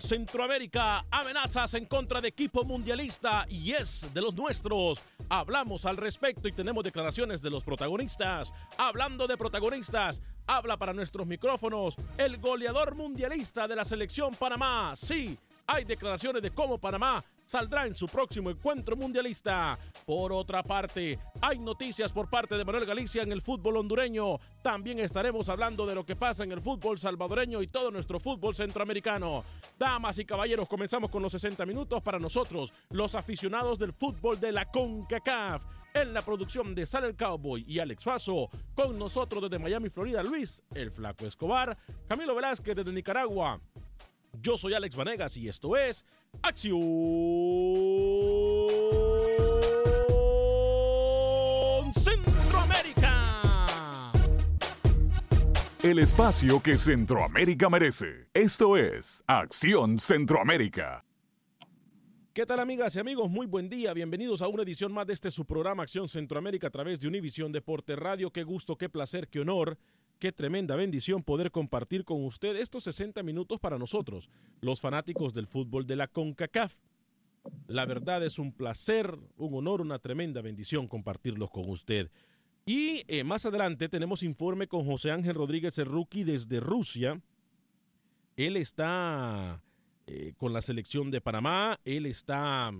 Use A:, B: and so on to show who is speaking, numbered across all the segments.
A: Centroamérica, amenazas en contra de equipo mundialista y es de los nuestros. Hablamos al respecto y tenemos declaraciones de los protagonistas. Hablando de protagonistas, habla para nuestros micrófonos el goleador mundialista de la selección Panamá. Sí, hay declaraciones de cómo Panamá saldrá en su próximo encuentro mundialista. Por otra parte, hay noticias por parte de Manuel Galicia en el fútbol hondureño. También estaremos hablando de lo que pasa en el fútbol salvadoreño y todo nuestro fútbol centroamericano. Damas y caballeros, comenzamos con los 60 minutos para nosotros, los aficionados del fútbol de la CONCACAF. En la producción de Sal el Cowboy y Alex Suazo, con nosotros desde Miami, Florida, Luis, el Flaco Escobar, Camilo Velázquez desde Nicaragua, yo soy Alex Vanegas y esto es Acción Centroamérica.
B: El espacio que Centroamérica merece. Esto es Acción Centroamérica.
A: ¿Qué tal amigas y amigos? Muy buen día. Bienvenidos a una edición más de este su programa Acción Centroamérica a través de Univisión Deporte Radio. Qué gusto, qué placer, qué honor Qué tremenda bendición poder compartir con usted estos 60 minutos para nosotros, los fanáticos del fútbol de la CONCACAF. La verdad es un placer, un honor, una tremenda bendición compartirlos con usted. Y eh, más adelante tenemos informe con José Ángel Rodríguez, rookie desde Rusia. Él está eh, con la selección de Panamá, él está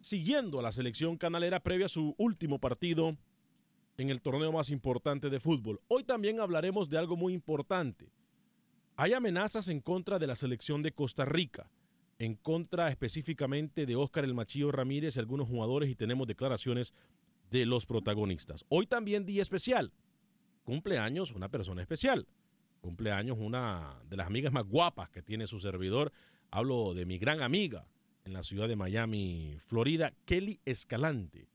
A: siguiendo a la selección canalera previo a su último partido en el torneo más importante de fútbol. Hoy también hablaremos de algo muy importante. Hay amenazas en contra de la selección de Costa Rica, en contra específicamente de Óscar El Machillo Ramírez y algunos jugadores y tenemos declaraciones de los protagonistas. Hoy también día especial. Cumpleaños una persona especial. Cumpleaños una de las amigas más guapas que tiene su servidor. Hablo de mi gran amiga en la ciudad de Miami, Florida, Kelly Escalante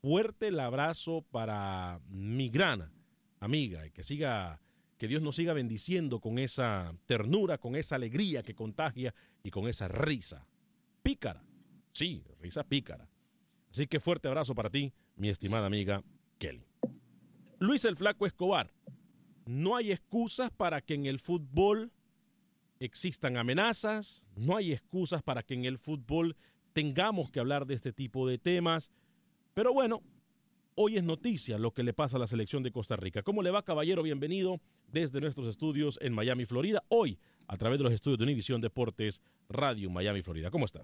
A: fuerte el abrazo para mi gran amiga y que siga, que Dios nos siga bendiciendo con esa ternura, con esa alegría que contagia y con esa risa pícara. Sí, risa pícara. Así que fuerte abrazo para ti, mi estimada amiga Kelly. Luis el Flaco Escobar, no hay excusas para que en el fútbol existan amenazas, no hay excusas para que en el fútbol tengamos que hablar de este tipo de temas. Pero bueno, hoy es noticia lo que le pasa a la selección de Costa Rica. ¿Cómo le va, caballero? Bienvenido desde nuestros estudios en Miami, Florida. Hoy, a través de los estudios de Univisión Deportes Radio Miami, Florida. ¿Cómo está?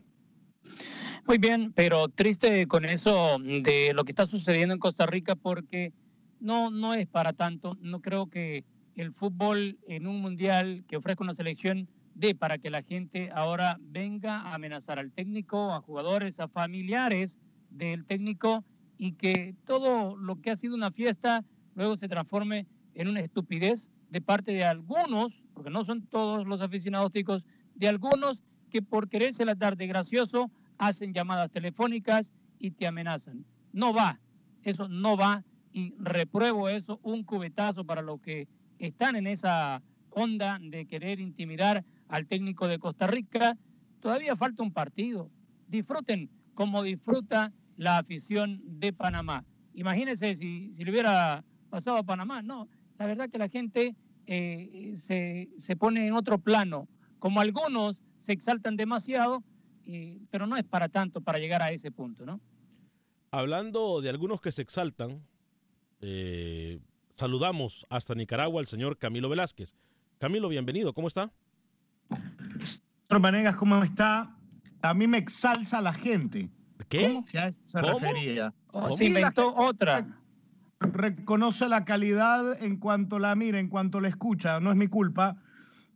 C: Muy bien, pero triste con eso de lo que está sucediendo en Costa Rica porque no, no es para tanto. No creo que el fútbol en un mundial que ofrezca una selección dé para que la gente ahora venga a amenazar al técnico, a jugadores, a familiares del técnico y que todo lo que ha sido una fiesta luego se transforme en una estupidez de parte de algunos, porque no son todos los aficionados ticos, de algunos que por quererse la tarde gracioso hacen llamadas telefónicas y te amenazan. No va, eso no va y repruebo eso, un cubetazo para los que están en esa onda de querer intimidar al técnico de Costa Rica. Todavía falta un partido. Disfruten como disfruta la afición de Panamá. Imagínense si, si le hubiera pasado a Panamá. No, la verdad que la gente eh, se, se, pone en otro plano. Como algunos se exaltan demasiado, eh, pero no es para tanto para llegar a ese punto, ¿no?
A: Hablando de algunos que se exaltan, eh, saludamos hasta Nicaragua al señor Camilo Velázquez. Camilo, bienvenido, ¿cómo está?
D: Señor Manegas, ¿cómo está? A mí me exalza la gente.
A: ¿Qué?
D: ¿Cómo se, refería?
C: Oh, se inventó otra.
D: Reconoce la calidad en cuanto la mira, en cuanto la escucha, no es mi culpa.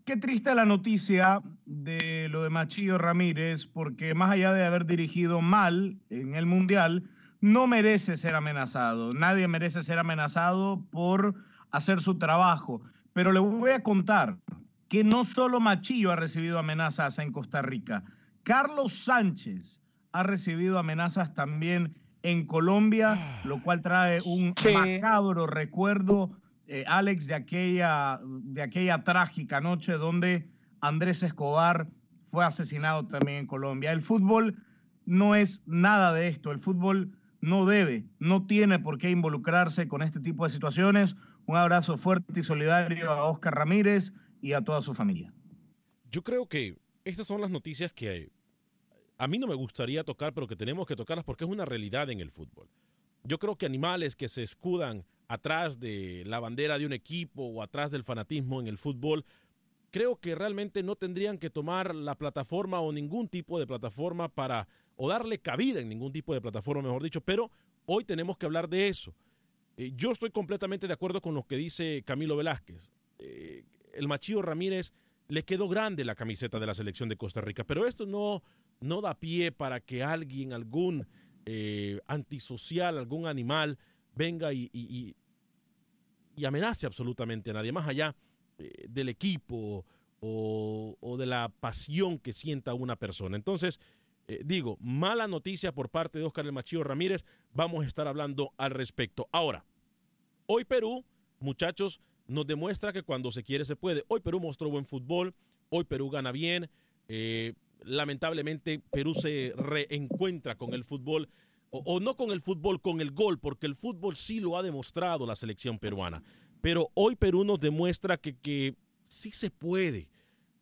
D: Qué triste la noticia de lo de Machillo Ramírez, porque más allá de haber dirigido mal en el Mundial, no merece ser amenazado. Nadie merece ser amenazado por hacer su trabajo. Pero le voy a contar que no solo Machillo ha recibido amenazas en Costa Rica, Carlos Sánchez ha recibido amenazas también en Colombia, lo cual trae un
C: Sí.
D: macabro recuerdo, eh, Alex, de aquella, de aquella trágica noche donde Andrés Escobar fue asesinado también en Colombia. El fútbol no es nada de esto. El fútbol no debe, no tiene por qué involucrarse con este tipo de situaciones. Un abrazo fuerte y solidario a Oscar Ramírez y a toda su familia.
A: Yo creo que estas son las noticias que a mí no me gustaría tocar, pero que tenemos que tocarlas porque es una realidad en el fútbol. Yo creo que animales que se escudan atrás de la bandera de un equipo o atrás del fanatismo en el fútbol, creo que realmente no tendrían que tomar la plataforma o ningún tipo de plataforma para, o darle cabida en ningún tipo de plataforma, mejor dicho, pero hoy tenemos que hablar de eso. Eh, yo estoy completamente de acuerdo con lo que dice Camilo Velázquez. Eh, el Machío Ramírez le quedó grande la camiseta de la selección de Costa Rica, pero esto no, no da pie para que alguien, algún eh, antisocial, algún animal, venga y, y, amenace absolutamente a nadie, más allá eh, del equipo o, de la pasión que sienta una persona. Entonces, eh, digo, mala noticia por parte de Oscar El Machío Ramírez, vamos a estar hablando al respecto. Ahora, hoy Perú, muchachos, nos demuestra que cuando se quiere se puede. Hoy Perú mostró buen fútbol, hoy Perú gana bien. Lamentablemente Perú se reencuentra con el fútbol, o, no con el fútbol, con el gol, porque el fútbol sí lo ha demostrado la selección peruana. Pero hoy Perú nos demuestra que, que sí se puede.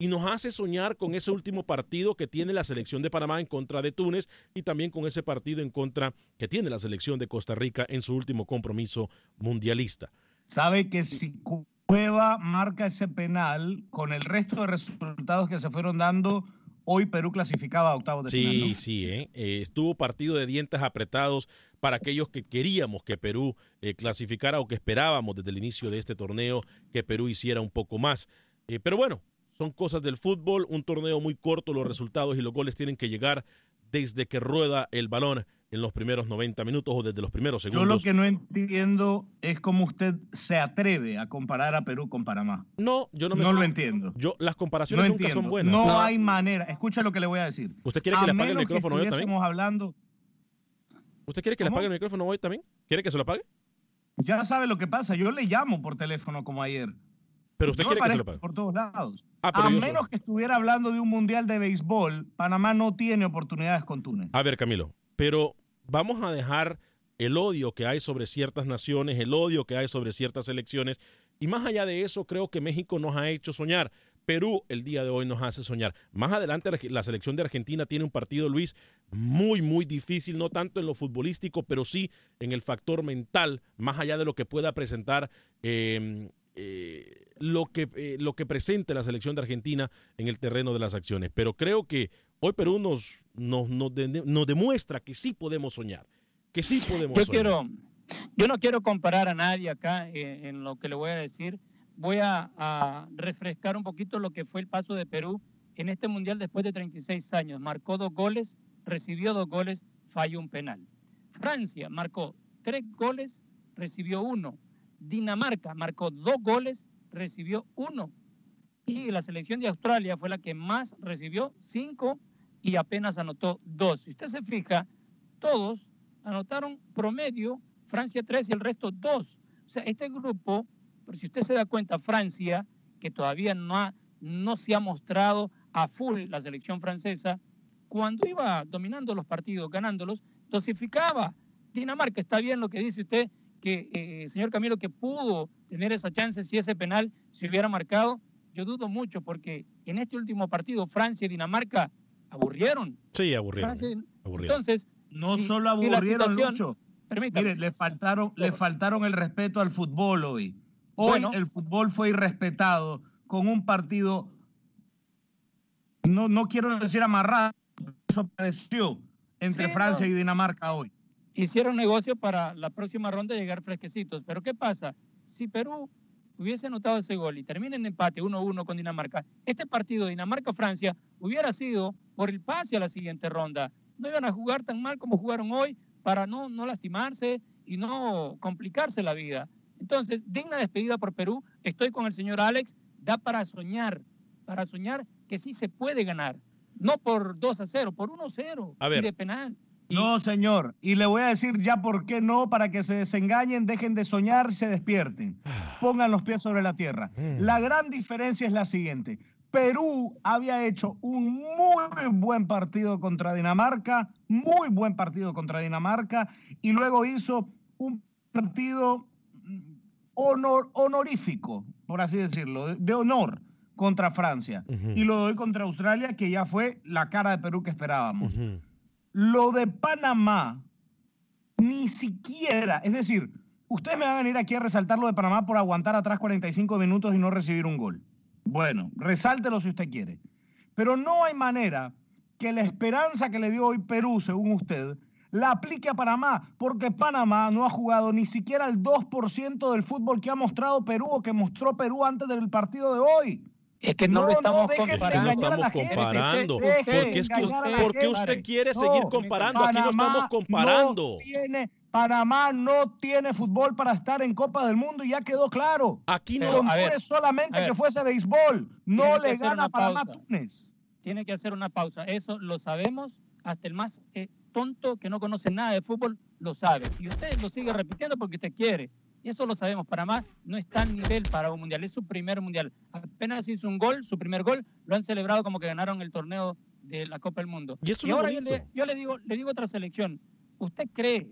A: Y nos hace soñar con ese último partido que tiene la selección de Panamá en contra de Túnez y también con ese partido en contra que tiene la selección de Costa Rica en su último compromiso mundialista
D: sabe que si Cueva marca ese penal, con el resto de resultados que se fueron dando, hoy Perú clasificaba a octavos de
A: sí,
D: final.
A: ¿no? Sí, ¿eh? Eh, estuvo partido de dientes apretados para aquellos que queríamos que Perú eh, clasificara o que esperábamos desde el inicio de este torneo que Perú hiciera un poco más. Eh, pero bueno, son cosas del fútbol, un torneo muy corto, los resultados y los goles tienen que llegar desde que rueda el balón en los primeros 90 minutos o desde los primeros segundos.
D: Yo lo que no entiendo es cómo usted se atreve a comparar a Perú con Panamá.
A: No, yo no me
D: No lo entiendo.
A: Yo las comparaciones
D: no
A: nunca
D: entiendo.
A: son buenas.
D: No,
A: no,
D: hay manera. Escucha lo que le voy a decir.
A: ¿Usted quiere que
D: a
A: le apague el micrófono yo también?
D: hablando.
A: ¿Usted quiere que le apague el micrófono hoy también? ¿Quiere que se lo apague?
D: Ya sabe lo que pasa. Yo le llamo por teléfono como ayer.
A: Pero usted
D: Yo
A: quiere que se lo apague.
D: por todos lados.
A: Ah, pero
D: a menos
A: soy-
D: que estuviera hablando de un mundial de béisbol, Panamá no tiene oportunidades con Túnez.
A: A ver, Camilo, pero vamos a dejar el odio que hay sobre ciertas naciones, el odio que hay sobre ciertas elecciones. Y más allá de eso, creo que México nos ha hecho soñar. Perú el día de hoy nos hace soñar. Más adelante la selección de Argentina tiene un partido, Luis, muy, muy difícil, no tanto en lo futbolístico, pero sí en el factor mental, más allá de lo que pueda presentar eh, eh, lo, que, eh, lo que presente la selección de Argentina en el terreno de las acciones. Pero creo que hoy Perú nos, nos, nos, de- nos demuestra que sí podemos soñar, que sí podemos
C: Yo
A: soñar.
C: quiero, yo no quiero comparar a nadie acá eh, en lo que le voy a decir, voy a, a, refrescar un poquito lo que fue el paso de Perú en este mundial después de 36 años. Marcó dos goles, recibió dos goles, falló un penal. Francia marcó tres goles, recibió uno. Dinamarca marcó dos goles, recibió uno. Y la selección de Australia fue la que más recibió, cinco, y apenas anotó dos. Si usted se fija, todos anotaron promedio, Francia tres y el resto dos. O sea, este grupo, pero si usted se da cuenta, Francia, que todavía no, ha, no se ha mostrado a full la selección francesa, cuando iba dominando los partidos, ganándolos, dosificaba. Dinamarca, está bien lo que dice usted, que eh, señor Camilo, que pudo tener esa chance si ese penal se hubiera marcado. Yo dudo mucho porque en este último partido Francia y Dinamarca aburrieron.
A: Sí, aburrieron. Francia,
C: aburrieron. Entonces,
D: no si, solo aburrieron, si Lucho. Mire, le faltaron, le faltaron el respeto al fútbol hoy. Hoy bueno, el fútbol fue irrespetado con un partido, no, no quiero decir amarrado, eso pareció entre sí, Francia no. y Dinamarca hoy.
C: Hicieron negocio para la próxima ronda llegar fresquecitos. Pero ¿qué pasa? Si Perú hubiese anotado ese gol y termina en empate 1-1 con Dinamarca, este partido Dinamarca-Francia hubiera sido por el pase a la siguiente ronda. No iban a jugar tan mal como jugaron hoy para no, no lastimarse y no complicarse la vida. Entonces, digna despedida por Perú. Estoy con el señor Alex. Da para soñar, para soñar que sí se puede ganar. No por 2 a 0, por 1 a 0.
A: A ver.
C: Y de penal.
D: No, señor. Y le voy a decir ya por qué no, para que se desengañen, dejen de soñar, se despierten. Pongan los pies sobre la tierra. La gran diferencia es la siguiente. Perú había hecho un muy buen partido contra Dinamarca, muy buen partido contra Dinamarca, y luego hizo un partido honor, honorífico, por así decirlo, de honor contra Francia. Uh -huh. Y lo doy contra Australia, que ya fue la cara de Perú que esperábamos. Uh -huh. Lo de Panamá, ni siquiera, es decir, ustedes me van a venir aquí a resaltar lo de Panamá por aguantar atrás 45 minutos y no recibir un gol. Bueno, resáltelo si usted quiere. Pero no hay manera que la esperanza que le dio hoy Perú, según usted, la aplique a Panamá, porque Panamá no ha jugado ni siquiera el 2% del fútbol que ha mostrado Perú o que mostró Perú antes del partido de hoy.
C: Es que no, no lo estamos no comparando.
A: No estamos comparando. Porque es que, ¿Por qué usted quiere no, seguir comparando? Panamá Aquí no estamos comparando.
D: No tiene, Panamá no tiene fútbol para estar en Copa del Mundo y ya quedó claro.
A: Aquí no.
D: Con ver, solamente que fuese béisbol. No le gana a Panamá Túnez.
C: Tiene que hacer una pausa. Eso lo sabemos. Hasta el más eh, tonto que no conoce nada de fútbol lo sabe. Y usted lo sigue repitiendo porque usted quiere. Y eso lo sabemos. Panamá no está al nivel para un mundial. Es su primer mundial. Apenas hizo un gol, su primer gol, lo han celebrado como que ganaron el torneo de la Copa del Mundo.
A: Y, eso
C: y ahora yo le, yo le, digo, le digo otra selección. ¿Usted cree,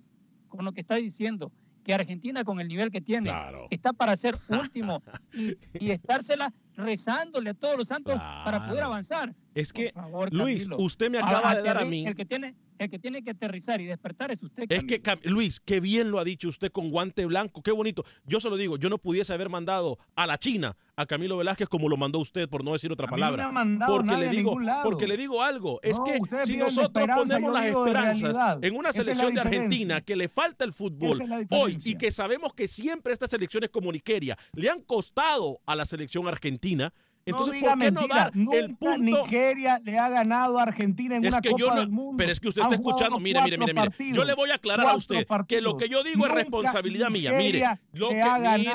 C: con lo que está diciendo, que Argentina con el nivel que tiene
A: claro.
C: está para ser último y, y, estársela rezándole a todos los santos claro. para poder avanzar?
A: Es que,
C: favor,
A: Luis, usted me acaba de dar a mí...
C: El que tiene el que tiene que aterrizar y despertar es usted.
A: Es que, Luis, qué bien lo ha dicho usted con guante blanco, qué bonito. Yo se lo digo, yo no pudiese haber mandado a la China a Camilo Velázquez como lo mandó usted, por no decir otra palabra.
D: No
A: porque, le digo, porque le digo algo, es
D: no,
A: que si nosotros ponemos las esperanzas en una selección de Argentina que le falta el fútbol hoy y que sabemos que siempre estas selecciones como Nigeria le han costado a la selección argentina, entonces,
D: no diga
A: ¿por qué
D: mentira.
A: no dar
D: Nunca
A: el punto?
D: Nigeria le ha ganado a Argentina en
A: es
D: una
A: que
D: Copa
A: yo no,
D: del Mundo.
A: Pero es que usted está escuchando. Mire, mire, mire, mire.
D: partidos,
A: Yo le voy a aclarar a usted
D: partidos.
A: que lo que yo digo
D: Nunca
A: es responsabilidad mía. Mire, lo que,
D: ha
A: mire,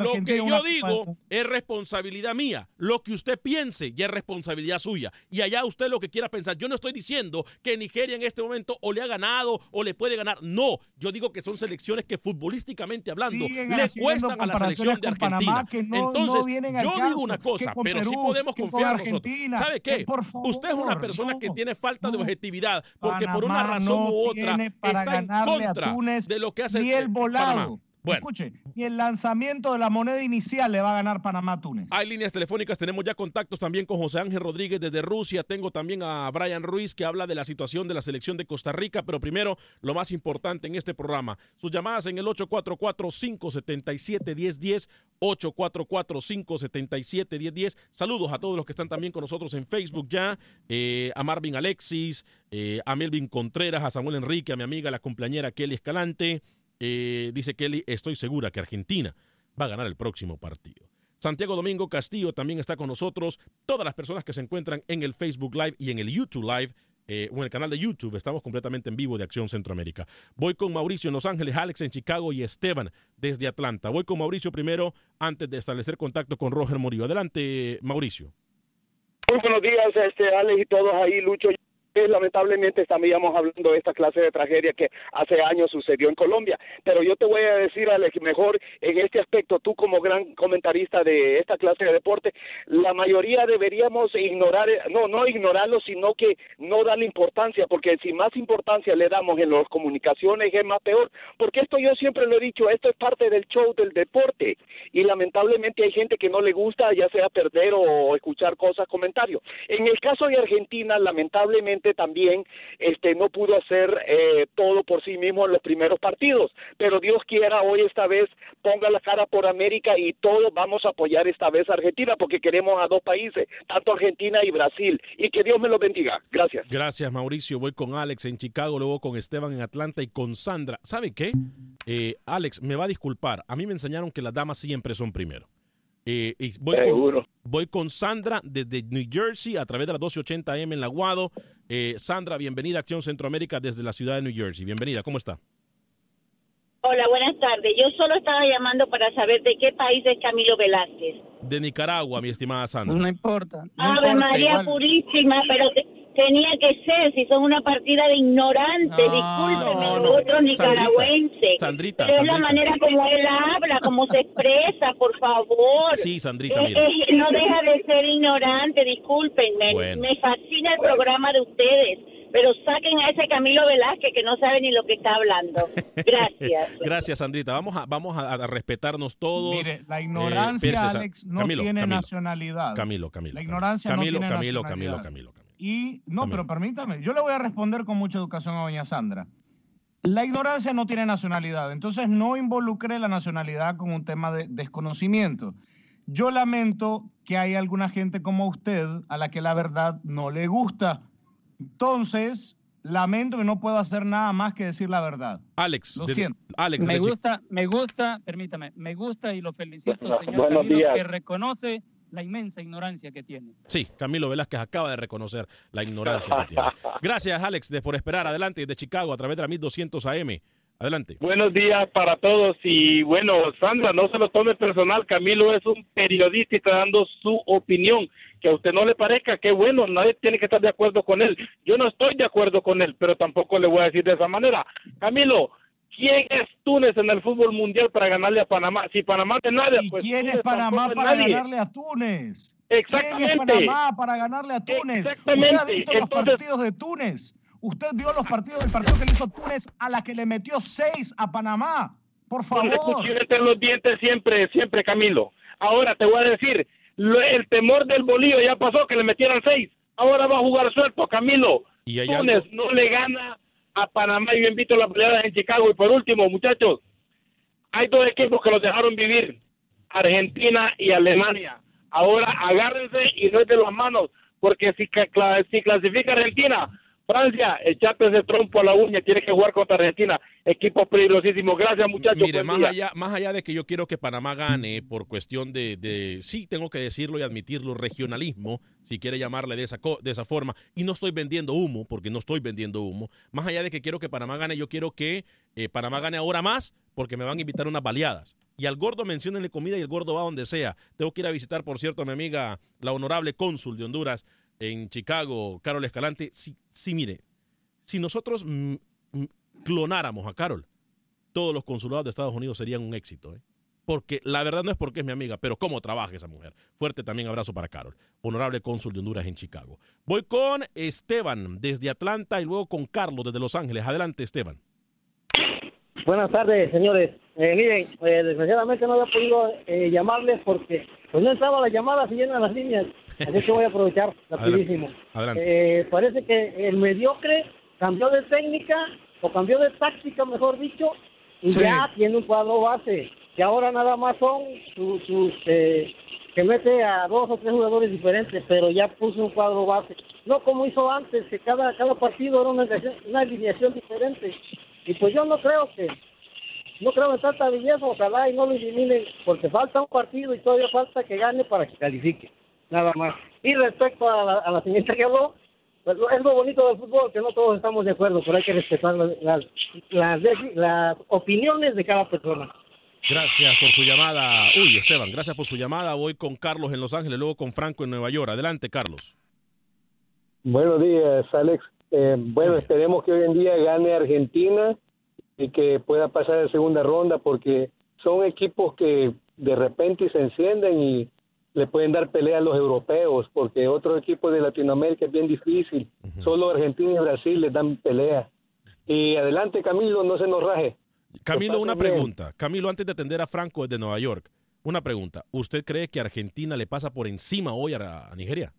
A: lo que yo digo es responsabilidad mía. Lo que usted piense ya es responsabilidad suya. Y allá usted lo que quiera pensar. Yo no estoy diciendo que Nigeria en este momento o le ha ganado o le puede ganar. No, yo digo que son selecciones que futbolísticamente hablando
D: Siguen
A: le cuestan a la selección de Argentina.
D: Panamá que no-
A: Entonces, yo digo una cosa, pero sí
D: Perú,
A: podemos
D: que con
A: confiar nosotros.
D: Argentina,
A: ¿Sabe qué?
D: por
A: usted es una
D: favor,
A: persona
D: no,
A: que tiene falta de objetividad porque por una razón
D: no
A: u otra está en contra de lo que hace
D: ni el
A: Panamá. Bueno.
D: Escuche, ni el lanzamiento de la moneda inicial le va a ganar Panamá a Túnez.
A: Hay líneas telefónicas, tenemos ya contactos también con José Ángel Rodríguez desde Rusia, tengo también a Brian Ruiz que habla de la situación de la selección de Costa Rica, pero primero lo más importante en este programa, sus llamadas en el 844-577-1010, 844-577-1010. Saludos a todos los que están también con nosotros en Facebook ya, eh, a Marvin Alexis, eh, a Melvin Contreras, a Samuel Enrique, a mi amiga la cumpleañera Kelly Escalante. Eh, dice Kelly, estoy segura que Argentina va a ganar el próximo partido. Santiago Domingo Castillo también está con nosotros. Todas las personas que se encuentran en el Facebook Live y en el YouTube Live. eh, o en el canal de YouTube, estamos completamente en vivo de Acción Centroamérica. Voy con Mauricio en Los Ángeles, Alex en Chicago y Esteban desde Atlanta. Voy con Mauricio primero antes de establecer contacto con Roger Murillo. Adelante, Mauricio.
E: Muy buenos días, este, Alex y todos ahí, Lucho. Eh, Lamentablemente estamos hablando de esta clase de tragedia que hace años sucedió en Colombia. Pero yo te voy a decir, Alex, mejor en este aspecto, tú como gran comentarista de esta clase de deporte, la mayoría deberíamos ignorar, no, no ignorarlo, sino que no darle importancia, porque si más importancia le damos en las comunicaciones es más peor. Porque esto yo siempre lo he dicho, esto es parte del show del deporte. Y lamentablemente hay gente que no le gusta, ya sea perder o escuchar cosas, comentarios. En el caso de Argentina, lamentablemente también este no pudo hacer eh, todo por sí mismo en los primeros partidos, pero Dios quiera hoy esta vez ponga la cara por América y todos vamos a apoyar esta vez a Argentina porque queremos a dos países, tanto Argentina y Brasil, y que Dios me los bendiga. Gracias.
A: Gracias, Mauricio. Voy con Alex en Chicago, luego con Esteban en Atlanta y con Sandra. ¿Sabe qué? Eh, Alex, me va a disculpar. A mí me enseñaron que las damas siempre son primero. Eh, y voy,
E: Seguro.
A: con, voy con Sandra desde New Jersey a través de la 1280M en Laguado. Eh, Sandra, bienvenida a Acción Centroamérica desde la ciudad de New Jersey. Bienvenida, ¿cómo está?
F: Hola, buenas tardes. Yo solo estaba llamando para saber de qué país es Camilo Velázquez.
A: De Nicaragua, mi estimada Sandra.
C: No importa. No
F: Ave
C: importa,
F: María
C: igual.
F: Purísima, pero tenía que ser, si son una partida de ignorantes,
C: No,
F: discúlpeme,
A: no, no.
F: nosotros nicaragüenses.
A: Sandrita,
F: pero es la
A: Sandrita.
F: manera como él habla, como se expresa, por favor.
A: Sí, Sandrita,
F: Eh,
A: mira.
F: eh, no deja de ser ignorante, discúlpenme.
A: Bueno.
F: Me fascina el programa de ustedes, pero saquen a ese Camilo Velázquez que no sabe ni lo que está hablando. Gracias.
A: Gracias, Sandrita. Vamos a, vamos a, a respetarnos todos.
D: Mire, la ignorancia,
A: espérese, Sa-
D: Alex, no
A: Camilo,
D: tiene
A: Camilo.
D: nacionalidad.
A: Camilo, Camilo.
D: La
A: Camilo.
D: ignorancia no
A: Camilo,
D: tiene
A: Camilo,
D: nacionalidad.
A: Camilo, Camilo, Camilo.
D: Y no, pero permítame, yo le voy a responder con mucha educación a doña Sandra. La ignorancia no tiene nacionalidad, entonces no involucré la nacionalidad con un tema de desconocimiento. Yo lamento que hay alguna gente como usted a la que la verdad no le gusta. Entonces, lamento que no puedo hacer nada más que decir la verdad.
A: Alex,
D: Lo
A: de-
D: siento.
A: Alex,
C: Me gusta, me gusta, permítame, me gusta y lo felicito, señor Camilo,
E: días.
C: que reconoce la inmensa ignorancia que tiene.
A: Sí, Camilo Velázquez acaba de reconocer la ignorancia que tiene. Gracias, Alex, de, por esperar. Adelante, desde Chicago, a través de la 1200 AM. Adelante.
G: Buenos días para todos y bueno, Sandra, no se lo tome personal, Camilo es un periodista y está dando su opinión, que a usted no le parezca, que bueno, nadie tiene que estar de acuerdo con él. Yo no estoy de acuerdo con él, pero tampoco le voy a decir de esa manera. Camilo, ¿quién es Túnez en el fútbol mundial para ganarle a Panamá? Si Panamá de nadie,
D: ¿Y
G: pues
D: quién es Panamá para
G: nadie.
D: ganarle a Túnez? ¿Quién es
G: Exactamente.
D: Panamá para ganarle a Túnez?
G: Exactamente.
D: Usted ha visto los partidos de Túnez. Usted vio los partidos del partido que le hizo Túnez a la que le metió seis a Panamá. Por
G: Con
D: favor.
G: entre los dientes siempre, siempre, Camilo. Ahora te voy a decir, lo- el temor del bolillo ya pasó, que le metieran seis. Ahora va a jugar suelto, Camilo.
A: Y
G: Túnez
A: algo-
G: no le gana a Panamá y yo invito a las peleadas en Chicago. Y por último, muchachos, hay dos equipos que los dejaron vivir, Argentina y Alemania. Ahora agárrense y no las manos, porque si clasifica Argentina, Francia, echate ese trompo a la uña, tiene que jugar contra Argentina. Equipo peligrosísimo. Gracias, muchachos.
A: Mire, más
G: día.
A: allá, más allá de que yo quiero que Panamá gane por cuestión de, de- sí, tengo que decirlo y admitirlo, regionalismo, si quiere llamarle de esa, de esa forma, y no estoy vendiendo humo, porque no estoy vendiendo humo, más allá de que quiero que Panamá gane, yo quiero que eh, Panamá gane ahora más, porque me van a invitar a unas baleadas. Y al gordo menciónenle comida y el gordo va donde sea. Tengo que ir a visitar, por cierto, a mi amiga, la honorable cónsul de Honduras en Chicago, Carol Escalante. Sí, sí mire, si nosotros clonáramos a Carol, todos los consulados de Estados Unidos serían un éxito. ¿eh? Porque la verdad no es porque es mi amiga, pero cómo trabaja esa mujer. Fuerte también abrazo para Carol, honorable cónsul de Honduras en Chicago. Voy con Esteban desde Atlanta y luego con Carlos desde Los Ángeles. Adelante, Esteban.
H: Buenas tardes, señores. Eh, miren, eh, desgraciadamente no había podido eh, llamarles porque pues no entraba las llamadas y llenan las líneas. Así que voy a aprovechar rapidísimo.
A: Adelante.
H: Eh, parece que el mediocre cambió de técnica o cambió de táctica, mejor dicho, y
D: Sí.
H: ya tiene un cuadro base. Y ahora nada más son sus, sus, eh, que mete a dos o tres jugadores diferentes, pero ya puso un cuadro base. No como hizo antes, que cada, cada partido era una alineación, una alineación diferente. Y pues yo no creo que, no creo en tanta belleza, ojalá y no lo eliminen, porque falta un partido y todavía falta que gane para que califique, nada más. Y respecto a la, a la señorita que habló, pues, lo- es lo bonito del fútbol, que no todos estamos de acuerdo, pero hay que respetar las, las, las, las opiniones de cada persona.
A: Gracias por su llamada. Uy, Esteban, gracias por su llamada. Voy con Carlos en Los Ángeles, luego con Franco en Nueva York. Adelante, Carlos.
I: Buenos días, Alex. Eh, bueno, esperemos que hoy en día gane Argentina y que pueda pasar a segunda ronda porque son equipos que de repente se encienden y le pueden dar pelea a los europeos porque otros equipos de Latinoamérica es bien difícil. Solo Argentina y Brasil les dan pelea. Y adelante, Camilo, no se nos raje.
A: Camilo, una
I: bien.
A: pregunta. Camilo, antes de atender a Franco desde Nueva York, una pregunta. ¿Usted cree que Argentina le pasa por encima hoy a, a Nigeria?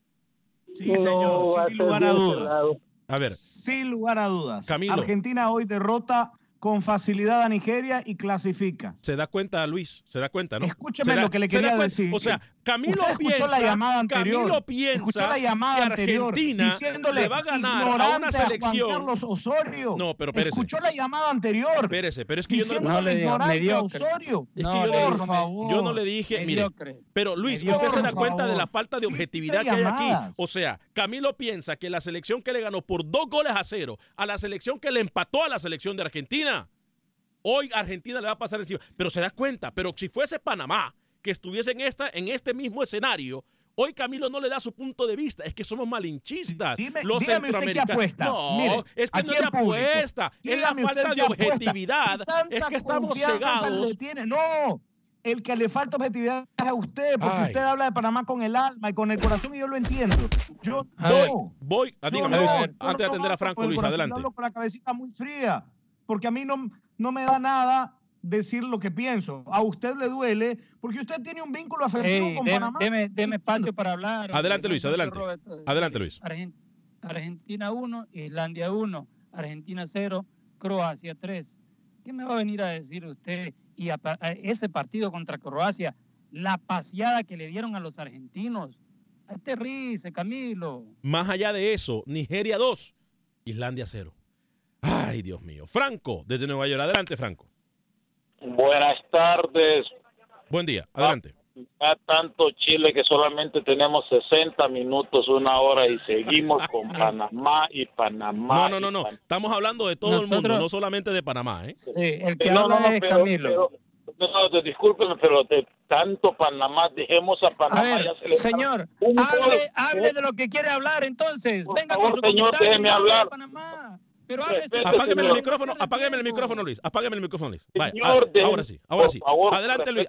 D: Sí, señor, sin lugar a dudas.
A: A ver,
D: Sin lugar a dudas.
A: Camilo.
D: Argentina hoy derrota con facilidad a Nigeria y clasifica.
A: se da cuenta, Luis, se da cuenta, ¿no?
D: Escúcheme
A: da-
D: lo que le quería decir.
A: O sea, Camilo
D: Usted escuchó
A: piensa,
D: la llamada anterior.
A: Camilo piensa
D: escuchó la llamada
A: que
D: anterior
A: Argentina
D: diciéndole
A: le va a ganar a una
D: a Juan
A: selección.
D: Carlos Osorio.
A: No, pero espérese.
D: Escuchó la llamada anterior.
A: Espérese, pero es que yo no,
D: diciéndole
C: No le
D: a
C: mediocre.
D: Osorio.
A: Es
C: No,
A: que yo,
C: le
A: no,
C: dijo,
D: por favor.
A: yo no le dije, mire, pero Luis,
C: Mediocre.
A: usted se da cuenta de la falta de objetividad que hay aquí. O sea, Camilo piensa que la selección que le ganó por dos goles a cero a la selección que le empató a la selección de Argentina, hoy Argentina le va a pasar encima. Pero se da cuenta, pero si fuese Panamá que estuviese en, esta, en este mismo escenario, hoy Camilo no le da su punto de vista. Es que somos malinchistas.
D: Dime-
A: los centroamericanos.
D: apuesta.
A: No, es que no es apuesta. Es la falta de objetividad.
D: ¿Qué tanta
A: Es que estamos cegados.
D: le tiene? No, el que le falta objetividad es a usted, porque
A: Ay.
D: usted habla de Panamá con el alma y con el corazón y yo lo entiendo. Yo
A: Voy,
D: no.
A: voy, ah, dígame
D: no,
A: antes de atender a Franco Luis,
D: corazón, yo
A: adelante.
D: hablo con la cabecita muy fría, porque a mí no, no me da nada decir lo que pienso. A usted le duele porque usted tiene un vínculo afectivo
C: Ey,
D: con
C: deme,
D: Panamá.
C: deme- deme espacio para hablar.
A: Adelante, Luis, adelante.
C: Roberto.
A: Adelante, Luis.
C: Argen- Argentina 1, Islandia 1, Argentina 0, Croacia 3. ¿Qué me va a venir a decir usted? Y a ese partido contra Croacia, la paseada que le dieron a los argentinos. Aterrice, Camilo.
A: Más allá de eso, Nigeria 2, Islandia 0. Ay, Dios mío. Franco, desde Nueva York. Adelante, Franco.
J: Buenas tardes.
A: Buen día, adelante.
J: A tanto Chile que solamente tenemos 60 minutos, una hora y seguimos con Panamá y Panamá.
A: No, no, no, no. Estamos hablando de todo el mundo, no solamente de Panamá, ¿eh?
C: Sí, el que
J: No,
C: habla
J: no, no,
C: es
J: pero-
C: Camilo.
J: pero- no, no, discúlpenme, pero de tanto Panamá, dejemos a Panamá.
C: a ver,
J: ya se le está-
C: señor, hable, hable de lo que quiere hablar entonces.
J: Por
C: Venga
J: favor,
C: con su
J: señor, déjeme hablar.
C: Panamá. Pero
J: Respete,
A: Apágueme el micrófono, apágueme el micrófono, Luis. Apágueme el micrófono, Luis. Vaya,
J: Señor,
A: ah,
J: de-
A: ahora sí, ahora sí.
J: favor,
A: Adelante, Luis.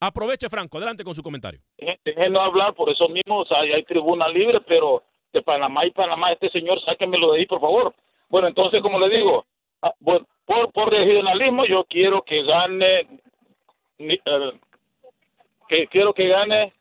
A: aproveche, Franco. Adelante con su comentario.
J: Déjenlo hablar, por eso mismo o sea, hay tribuna libre, pero de Panamá y Panamá, este señor, sáquenmelo de ahí, por favor. Bueno, entonces, como le digo, ah, por, por regionalismo yo quiero que gane, eh, que quiero que gane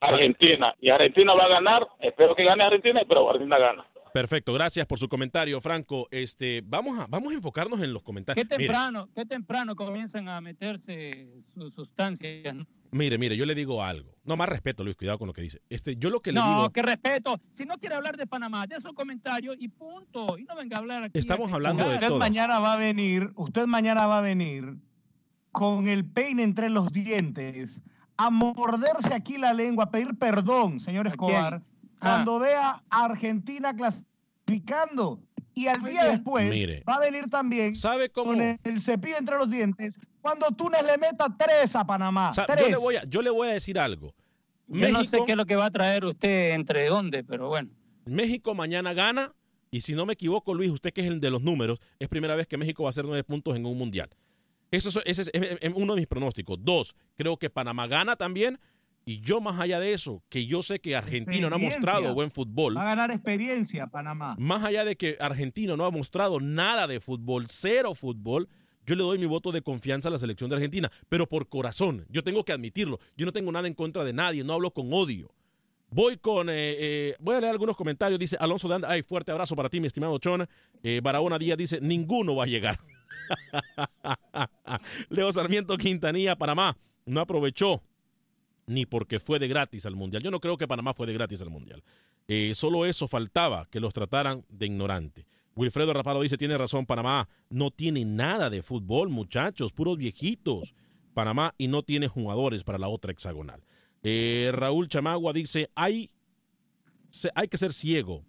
J: Argentina. Y Argentina va a ganar, espero que gane Argentina, pero Argentina gana.
A: Perfecto, gracias por su comentario, Franco. Este, vamos a, vamos a enfocarnos en los comentarios.
C: Qué
A: Mire,
C: temprano, qué temprano comienzan a meterse sus sustancias. ¿no?
A: Mire, mire, yo le digo algo. No más respeto, Luis, cuidado con lo que dice. Este, yo lo que le
C: No,
A: digo,
C: qué respeto. Si no quiere hablar de Panamá, de esos comentarios y punto. Y no venga a hablar aquí.
A: Estamos hablando de
D: usted
A: todas.
D: mañana va a venir, usted mañana va a venir con el peine entre los dientes a morderse aquí la lengua, a pedir perdón, señor
C: ¿A Ah.
D: cuando vea a Argentina clasificando. Y al día después
A: Mire.
D: va a venir también
A: ¿sabe cómo?
D: con el, el cepillo entre los dientes cuando Túnez le meta tres a Panamá. Tres.
A: yo, le voy a, yo le voy a decir algo.
C: Yo no sé qué es lo que va a traer usted entre dónde, pero bueno.
A: México mañana gana y si no me equivoco, Luis, usted que es el de los números, es primera vez que México va a hacer nueve puntos en un mundial. Eso es, ese es, es- es uno de mis pronósticos. Dos, creo que Panamá gana también. Y yo más allá de eso, que yo sé que Argentina no ha mostrado buen fútbol,
D: Va a ganar experiencia Panamá.
A: más allá de que Argentina no ha mostrado nada de fútbol, cero fútbol, yo le doy mi voto de confianza a la selección de Argentina, pero por corazón, yo tengo que admitirlo, yo no tengo nada en contra de nadie, no hablo con odio. Voy con, eh, eh, voy a leer algunos comentarios, dice Alonso de Anda, ay, fuerte abrazo para ti, mi estimado Chona. Eh, Barahona Díaz dice, ninguno va a llegar. Leo Sarmiento Quintanilla, Panamá, no aprovechó ni porque fue de gratis al Mundial. Yo no creo que Panamá fue de gratis al Mundial. Eh, solo eso faltaba, que los trataran de ignorante. Wilfredo Raparo dice, tiene razón, Panamá no tiene nada de fútbol, muchachos, puros viejitos. Panamá y no tiene jugadores para la otra hexagonal. Eh, Raúl Chamagua dice, hay, hay que ser ciego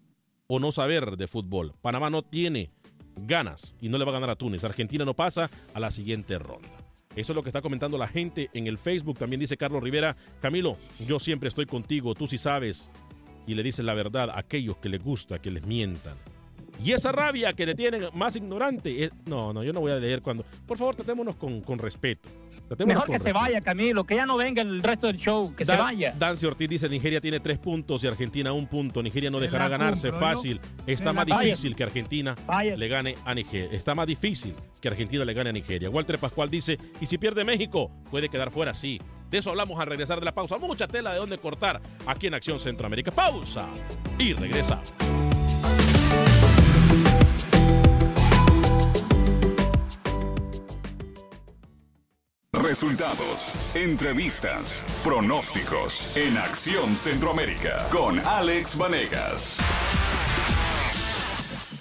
A: o no saber de fútbol. Panamá no tiene ganas y no le va a ganar a Túnez. Argentina no pasa a la siguiente ronda. Eso es lo que está comentando la gente en el Facebook. También dice Carlos Rivera, Camilo, yo siempre estoy contigo, tú sí sabes. Y le dice la verdad a aquellos que les gusta que les mientan. Y esa rabia que le tienen más ignorante. no, no, yo no voy a leer cuando. Por favor, tratémonos con, con respeto.
C: Mejor que se vaya, Camilo, que ya no venga el resto del show, que se vaya.
A: Dancy Ortiz dice, Nigeria tiene tres puntos y Argentina un punto. Nigeria no dejará ganarse fácil. Está más difícil que Argentina le gane a Nigeria. Está más difícil que Argentina le gane a Nigeria. Walter Pascual dice, y si pierde México, puede quedar fuera, sí. De eso hablamos al regresar de la pausa. Mucha tela de dónde cortar aquí en Acción Centroamérica. Pausa y regresa.
B: Resultados, entrevistas, pronósticos en Acción Centroamérica con Alex Vanegas.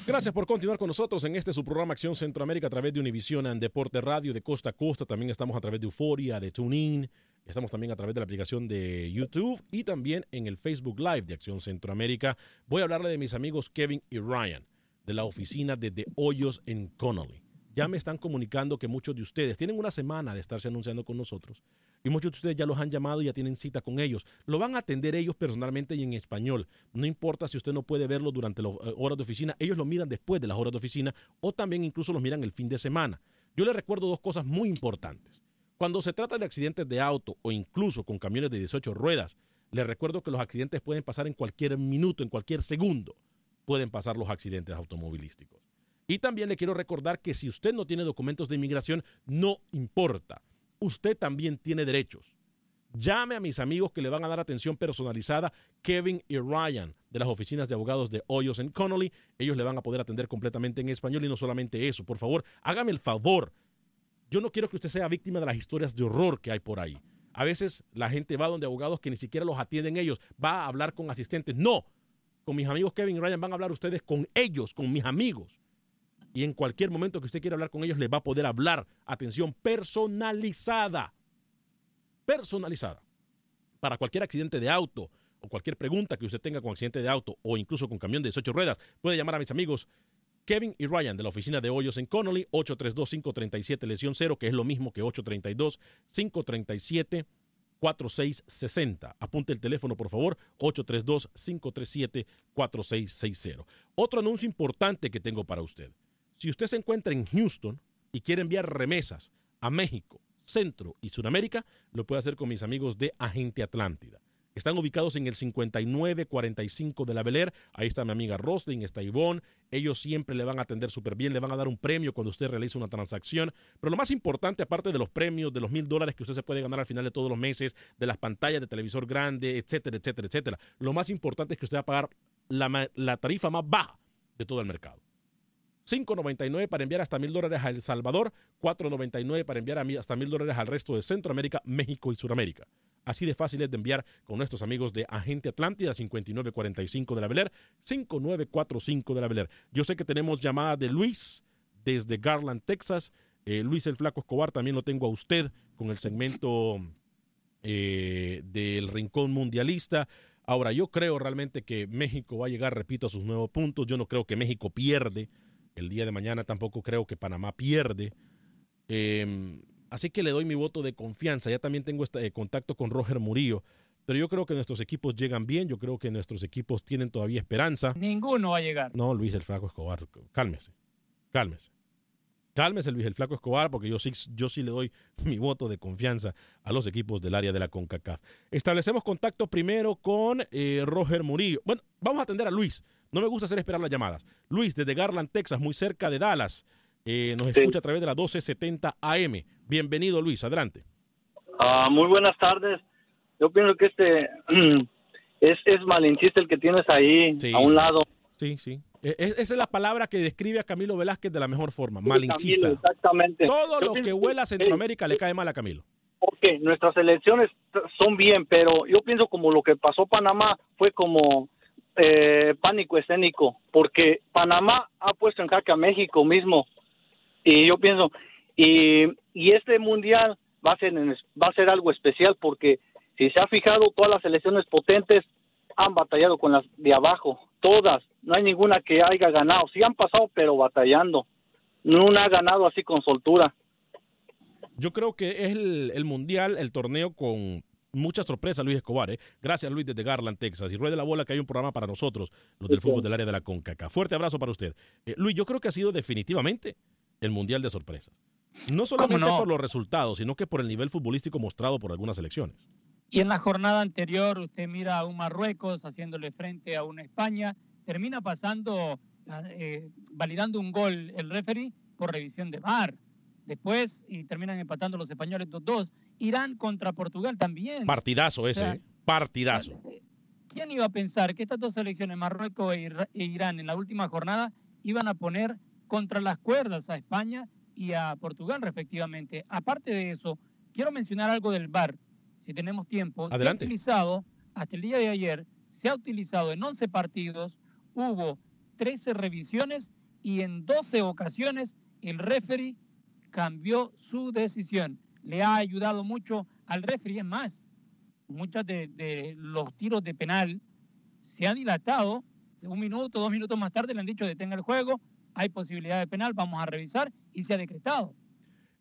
A: Gracias por continuar con nosotros en este su programa Acción Centroamérica a través de Univision en Deporte Radio de costa a costa. También estamos a través de Euforia, de TuneIn. Estamos también a través de la aplicación de YouTube y también en el Facebook Live de Acción Centroamérica. Voy a hablarle de mis amigos Kevin y Ryan de la oficina de The Hoyos en Connolly ya me están comunicando que muchos de ustedes tienen una semana de estarse anunciando con nosotros y muchos de ustedes ya los han llamado y ya tienen cita con ellos. Lo van a atender ellos personalmente y en español. No importa si usted no puede verlo durante las eh, horas de oficina, ellos lo miran después de las horas de oficina o también incluso los miran el fin de semana. Yo les recuerdo dos cosas muy importantes. Cuando se trata de accidentes de auto o incluso con camiones de 18 ruedas, les recuerdo que los accidentes pueden pasar en cualquier minuto, en cualquier segundo. Pueden pasar los accidentes automovilísticos. Y también le quiero recordar que si usted no tiene documentos de inmigración, no importa. Usted también tiene derechos. Llame a mis amigos que le van a dar atención personalizada, Kevin y Ryan, de las oficinas de abogados de Hoyos en Connolly. Ellos le van a poder atender completamente en español y no solamente eso. Por favor, hágame el favor. Yo no quiero que usted sea víctima de las historias de horror que hay por ahí. A veces la gente va donde abogados que ni siquiera los atienden ellos, va a hablar con asistentes. No, con mis amigos Kevin y Ryan van a hablar ustedes con ellos, con mis amigos y en cualquier momento que usted quiera hablar con ellos, le va a poder hablar. Atención personalizada. Personalizada. Para cualquier accidente de auto o cualquier pregunta que usted tenga con accidente de auto o incluso con camión de 18 ruedas, puede llamar a mis amigos Kevin y Ryan de la oficina de Hoyos en Connolly, 832-537 lesión 0, que es lo mismo que 832-537 4660. Apunte el teléfono, por favor, 832-537-4660. Otro anuncio importante que tengo para usted. Si usted se encuentra en Houston y quiere enviar remesas a México, Centro y Sudamérica, lo puede hacer con mis amigos de Agente Atlántida. Están ubicados en el 5945 de la Bel Ahí está mi amiga Roslyn, está Ivonne. Ellos siempre le van a atender súper bien, le van a dar un premio cuando usted realice una transacción. Pero lo más importante, aparte de los premios, de los mil dólares que usted se puede ganar al final de todos los meses, de las pantallas de televisor grande, etcétera, etcétera, etcétera. Lo más importante es que usted va a pagar la tarifa más baja de todo el mercado. 5.99 para enviar hasta mil dólares a El Salvador, 4.99 para enviar hasta mil dólares al resto de Centroamérica, México y Sudamérica. Así de fácil es de enviar con nuestros amigos de Agente Atlántida, 5945 de la Beler, 5945 de la Beler. Yo sé que tenemos llamada de Luis desde Garland, Texas. Eh, Luis el Flaco Escobar, también lo tengo a usted con el segmento eh, del Rincón Mundialista. Ahora, yo creo realmente que México va a llegar, repito, a sus nuevos puntos. Yo no creo que México pierde el día de mañana tampoco creo que Panamá pierde. Em, así que le doy mi voto de confianza. Ya también tengo este, eh, contacto con Roger Murillo. Pero yo creo que nuestros equipos llegan bien. Yo creo que nuestros equipos tienen todavía esperanza.
C: Ninguno va a llegar.
A: No, Luis el Flaco Escobar. Cálmese. Cálmese. Cálmese, Luis el Flaco Escobar, porque yo sí, yo sí le doy mi voto de confianza a los equipos del área de la CONCACAF. Establecemos contacto primero con eh, Roger Murillo. Bueno, vamos a atender a Luis. No me gusta hacer esperar las llamadas. Luis, desde Garland, Texas, muy cerca de Dallas, eh, nos escucha a través de la 1270 AM. Bienvenido, Luis, adelante.
K: Ah, muy buenas tardes. Yo pienso que este es, es malinchista el que tienes ahí a un lado.
A: Sí, sí. E, e, esa es la palabra que describe a Camilo Velázquez de la mejor forma, malinchista.
K: exactamente.
A: Todo lo que huela a Centroamérica le cae mal a Camilo.
K: Ok, nuestras elecciones son bien, pero yo pienso como lo que pasó Panamá fue como eh, pánico escénico, porque Panamá ha puesto en jaque a México mismo. Y yo pienso, y, este mundial va a, ser, va a ser algo especial porque si se ha fijado, todas las selecciones potentes han batallado con las de abajo, todas, no hay ninguna que haya ganado, sí han pasado, pero batallando, no una ha ganado así con soltura.
A: Yo creo que es el, el mundial, el torneo con mucha sorpresa, Luis Escobar. ¿eh? Gracias, Luis, desde Garland, Texas. Y ruede la bola que hay un programa para nosotros, los del fútbol del área de la CONCACA. Fuerte abrazo para usted. Eh, Luis, yo creo que ha sido definitivamente el mundial de sorpresas. No solamente por los resultados, sino que por el nivel futbolístico mostrado por algunas selecciones.
C: Y en la jornada anterior, usted mira a un Marruecos haciéndole frente a una España, termina pasando, eh, validando un gol el referee por revisión de VAR. Después, y terminan empatando los españoles 2-2. Irán contra Portugal también.
A: Partidazo ese, ¿eh? partidazo.
C: ¿Quién iba a pensar que estas dos selecciones, Marruecos e, e Irán, en la última jornada, iban a poner contra las cuerdas a España y a Portugal, respectivamente? Aparte de eso, quiero mencionar algo del VAR, si tenemos tiempo.
A: Adelante.
C: Se ha utilizado, hasta el día de ayer, se ha utilizado en 11 partidos, hubo 13 revisiones y en 12 ocasiones el referee cambió su decisión le ha ayudado mucho al referee. Es más, muchos de, los tiros de penal se han dilatado. Un minuto, dos minutos más tarde le han dicho detenga el juego, hay posibilidad de penal, vamos a revisar y se ha decretado.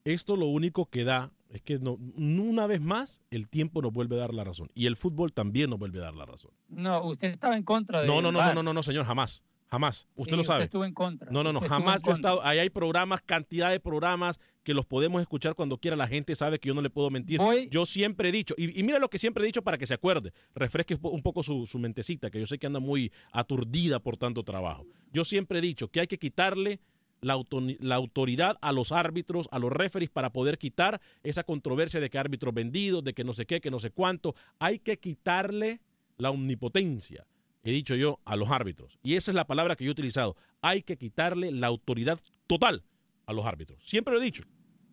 A: Esto lo único que da es que no, una vez más el tiempo nos vuelve a dar la razón y el fútbol también nos vuelve a dar la razón.
C: No, usted estaba en contra de.
A: No, no, no, no, no, no, no, señor, jamás. Jamás. Usted lo sabe.
C: Estuvo en contra.
A: No, no, no. Jamás yo he estado. Ahí hay programas, cantidad de programas que los podemos escuchar cuando quiera. La gente sabe que yo no le puedo mentir. Yo siempre he dicho, y, mira lo que siempre he dicho para que se acuerde. Refresque un poco su, su, mentecita, que yo sé que anda muy aturdida por tanto trabajo. Yo siempre he dicho que hay que quitarle la, la autoridad a los árbitros, a los referees, para poder quitar esa controversia de que árbitros vendidos, de que no sé qué, que no sé cuánto. Hay que quitarle la omnipotencia he dicho yo, a los árbitros. Y esa es la palabra que yo he utilizado. Hay que quitarle la autoridad total a los árbitros. Siempre lo he dicho.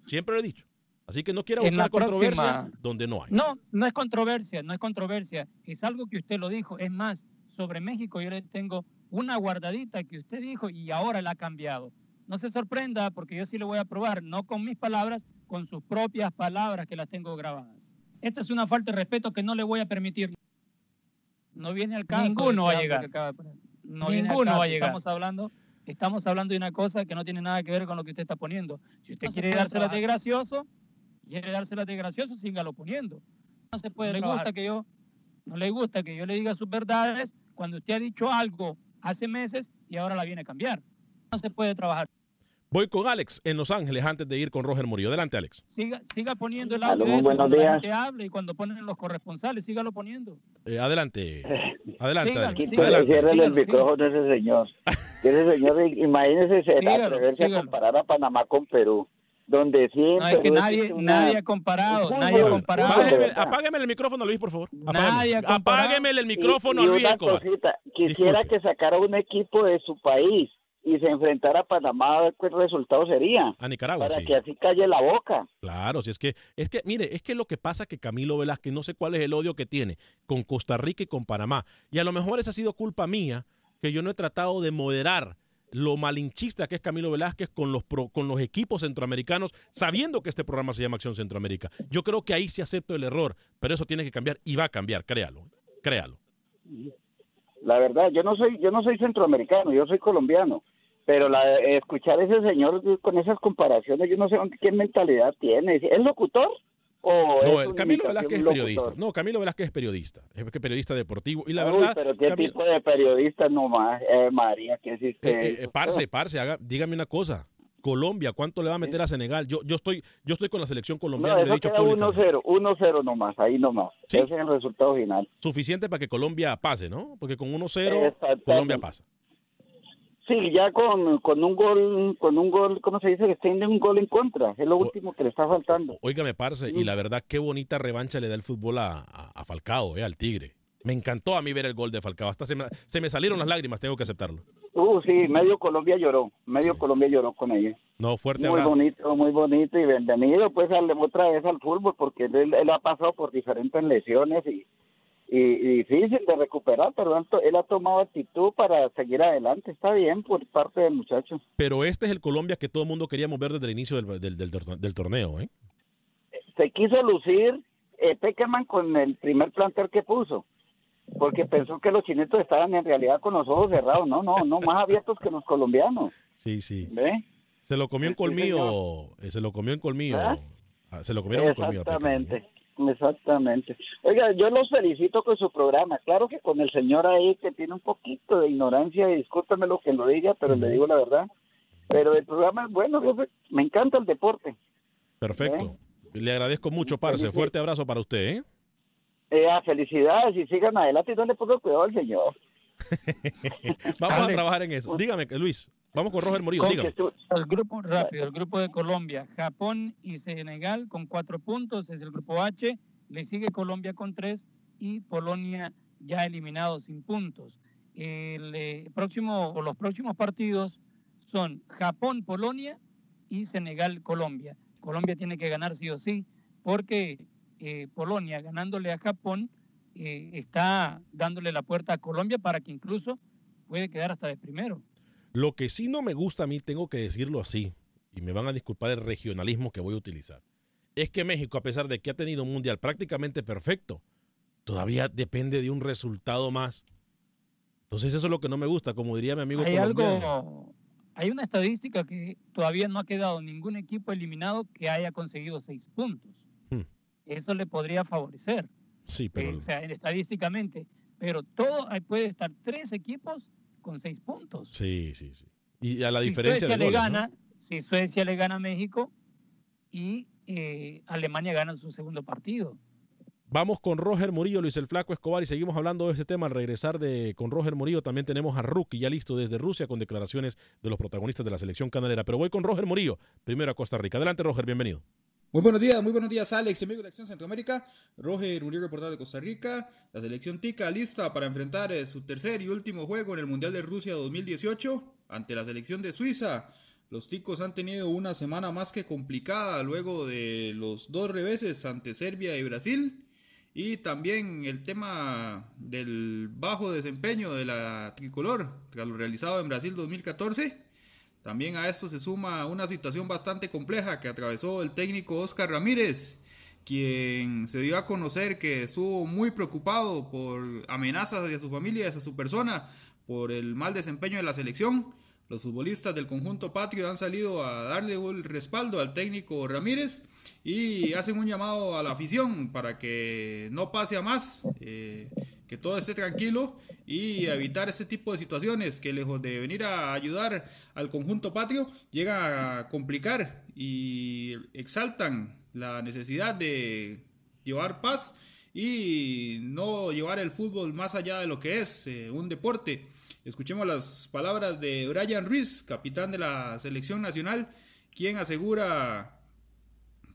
A: Siempre lo he dicho. Así que no quiero buscar controversia donde no hay.
C: No, no es controversia, no es controversia. Es algo que usted lo dijo. Es más, sobre México yo le tengo una guardadita que usted dijo y ahora la ha cambiado. No se sorprenda porque yo sí le voy a probar, no con mis palabras, con sus propias palabras que las tengo grabadas. Esta es una falta de respeto que no le voy a permitir. No viene al caso.
K: Ninguno va a llegar.
C: No Ninguno va a llegar. Estamos hablando, estamos hablando de una cosa que no tiene nada que ver con lo que usted está poniendo. Si usted quiere dársela de gracioso, quiere dársela de gracioso, sígalo poniendo. No se puede. No le gusta que yo, no le gusta que yo le diga sus verdades cuando usted ha dicho algo hace meses y ahora la viene a cambiar. No se puede trabajar.
A: Voy con Alex en Los Ángeles antes de ir con Roger Murillo. Adelante, Alex.
C: Siga, siga poniendo el audio Aló,
L: buenos días.
C: Que hable y cuando ponen los corresponsales, sígalo poniendo.
A: Eh, adelante. Adelante.
L: Sígalo, adelante. Sígalo, el micrófono a ese señor. ese señor, imagínese se atreverse a comparar a Panamá con Perú. Donde siempre. No,
C: es que nadie, nadie ha comparado. Nadie ha comparado.
A: Apágueme, apágueme, el micrófono a Luis, por favor.
C: Nadie
A: Apágueme el micrófono
L: y, y
A: a Luis.
L: Una cosita, quisiera Disculpe. que sacara un equipo de su país y se enfrentara a Panamá, ¿qué resultado sería?
A: A Nicaragua,
L: Para
A: sí.
L: que así calle la boca.
A: Claro, si es que, es que, mire, es que lo que pasa es que Camilo Velázquez, no sé cuál es el odio que tiene con Costa Rica y con Panamá. Y a lo mejor esa ha sido culpa mía, que yo no he tratado de moderar lo malinchista que es Camilo Velázquez con los, pro, con los equipos centroamericanos, sabiendo que este programa se llama Acción Centroamérica. Yo creo que ahí sí acepto el error, pero eso tiene que cambiar y va a cambiar, créalo, créalo.
L: La verdad, yo no soy, yo no soy centroamericano, yo soy colombiano pero la, escuchar a ese señor con esas comparaciones, yo no sé qué mentalidad tiene. ¿Es locutor? O
A: no,
L: es
A: Camilo Velázquez es periodista. No, Camilo Velázquez es periodista. Es periodista deportivo. Y la Uy, verdad.
L: Pero ¿qué
A: Camilo...
L: tipo de periodista nomás, eh, María? ¿Qué existe?
A: Eh, eh, parce, parce, haga, dígame una cosa. Colombia, ¿cuánto le va a meter a Senegal? Yo, yo estoy, yo estoy con la selección colombiana.
L: No,
A: le he dicho
L: 1-0, 1-0 nomás, ahí nomás. ¿Sí? Ese es el resultado final.
A: Suficiente para que Colombia pase, ¿no? Porque con 1-0 Colombia pasa.
L: Sí, ya con, con un gol, con un gol, ¿cómo se dice? Que tiene un gol en contra. Es lo último que le está faltando.
A: Óigame, parce, y la verdad, qué bonita revancha le da el fútbol a, a, a Falcao, eh, al Tigre. Me encantó a mí ver el gol de Falcao. Hasta se me, se me salieron las lágrimas, tengo que aceptarlo.
L: Uh, sí, medio Colombia lloró. Medio sí. Colombia lloró con ella.
A: No, fuerte
L: Muy
A: abrazo.
L: bonito, muy bonito. Y bienvenido, pues, al, otra vez al fútbol, porque él, él ha pasado por diferentes lesiones y y, y difícil de recuperar, pero él ha tomado actitud para seguir adelante. Está bien por parte del muchacho.
A: Pero este es el Colombia que todo el mundo queríamos ver desde el inicio del, del, del torne- del torneo, ¿eh?
L: Se quiso lucir eh, Peckerman con el primer plantel que puso, porque pensó que los chinetos estaban en realidad con los ojos cerrados. No, no, no, más abiertos que los colombianos.
A: Sí, sí.
L: ¿Ve?
A: Se lo comió en
L: Sí,
A: colmillo, eh, se lo comió en colmillo.
L: ¿Ah?
A: Ah, Se lo comieron en colmillo. Peckerman.
L: Exactamente, exactamente. Oiga, yo los felicito con su programa. Claro que con el señor ahí que tiene un poquito de ignorancia, y discúlpeme lo que lo diga, pero le digo la verdad. Pero el programa es bueno, jefe. me encanta el deporte.
A: Perfecto. Le agradezco mucho, parce. Fuerte abrazo para usted, ¿eh?
L: Eh, ah, felicidades y sigan adelante y no le pongo cuidado al señor.
A: Vamos a trabajar en eso. Dígame, Luis. Vamos con Roger Murillo, dígame.
C: El grupo rápido, el grupo de Colombia, Japón y Senegal con cuatro puntos, es el grupo H, le sigue Colombia con tres y Polonia ya eliminado sin puntos. El eh, próximo o los próximos partidos son Japón, Polonia y Senegal, Colombia. Colombia tiene que ganar sí o sí, porque eh, Polonia ganándole a Japón eh, está dándole la puerta a Colombia para que incluso puede quedar hasta de primero.
A: Lo que sí no me gusta a mí, tengo que decirlo así, y me van a disculpar el regionalismo que voy a utilizar, es que México, a pesar de que ha tenido un mundial prácticamente perfecto, todavía depende de un resultado más. Entonces eso es lo que no me gusta, como diría mi amigo
C: Hay
A: colombiano.
C: algo, hay una estadística que todavía no ha quedado ningún equipo eliminado que haya conseguido seis puntos.
A: Hmm.
C: Eso le podría favorecer,
A: Sí,
C: eh,
A: pero
C: o sea, estadísticamente. Pero todo, puede estar tres equipos con seis puntos.
A: sí, sí, sí. Y a la
C: si
A: diferencia
C: Suecia
A: de
C: le gana, si Suecia le gana a México y eh, Alemania gana su segundo partido.
A: Vamos con Roger Murillo, Luis el Flaco Escobar y seguimos hablando de este tema al regresar de con Roger Murillo. También tenemos a Rookie ya listo desde Rusia con declaraciones de los protagonistas de la selección canalera. Pero voy con Roger Murillo, primero a Costa Rica. Adelante, Roger, bienvenido.
M: Muy buenos días, muy buenos días Alex, amigos de Acción Centroamérica. Roger Uribe, reportero de Costa Rica. La selección tica lista para enfrentar eh, su tercer y último juego en el Mundial de Rusia 2018 ante la selección de Suiza. Los ticos han tenido una semana más que complicada luego de los dos reveses ante Serbia y Brasil. Y también el tema del bajo desempeño de la tricolor tras lo realizado en Brasil 2014. También a esto se suma una situación bastante compleja que atravesó el técnico Oscar Ramírez, quien se dio a conocer que estuvo muy preocupado por amenazas hacia su familia y hacia su persona por el mal desempeño de la selección. Los futbolistas del conjunto patrio han salido a darle un respaldo al técnico Ramírez y hacen un llamado a la afición para que no pase a más, eh, que todo esté tranquilo y evitar este tipo de situaciones que lejos de venir a ayudar al conjunto patrio llega a complicar y exaltan la necesidad de llevar paz y no llevar el fútbol más allá de lo que es eh, un deporte. Escuchemos las palabras de Brian Ruiz, capitán de la selección nacional, quien asegura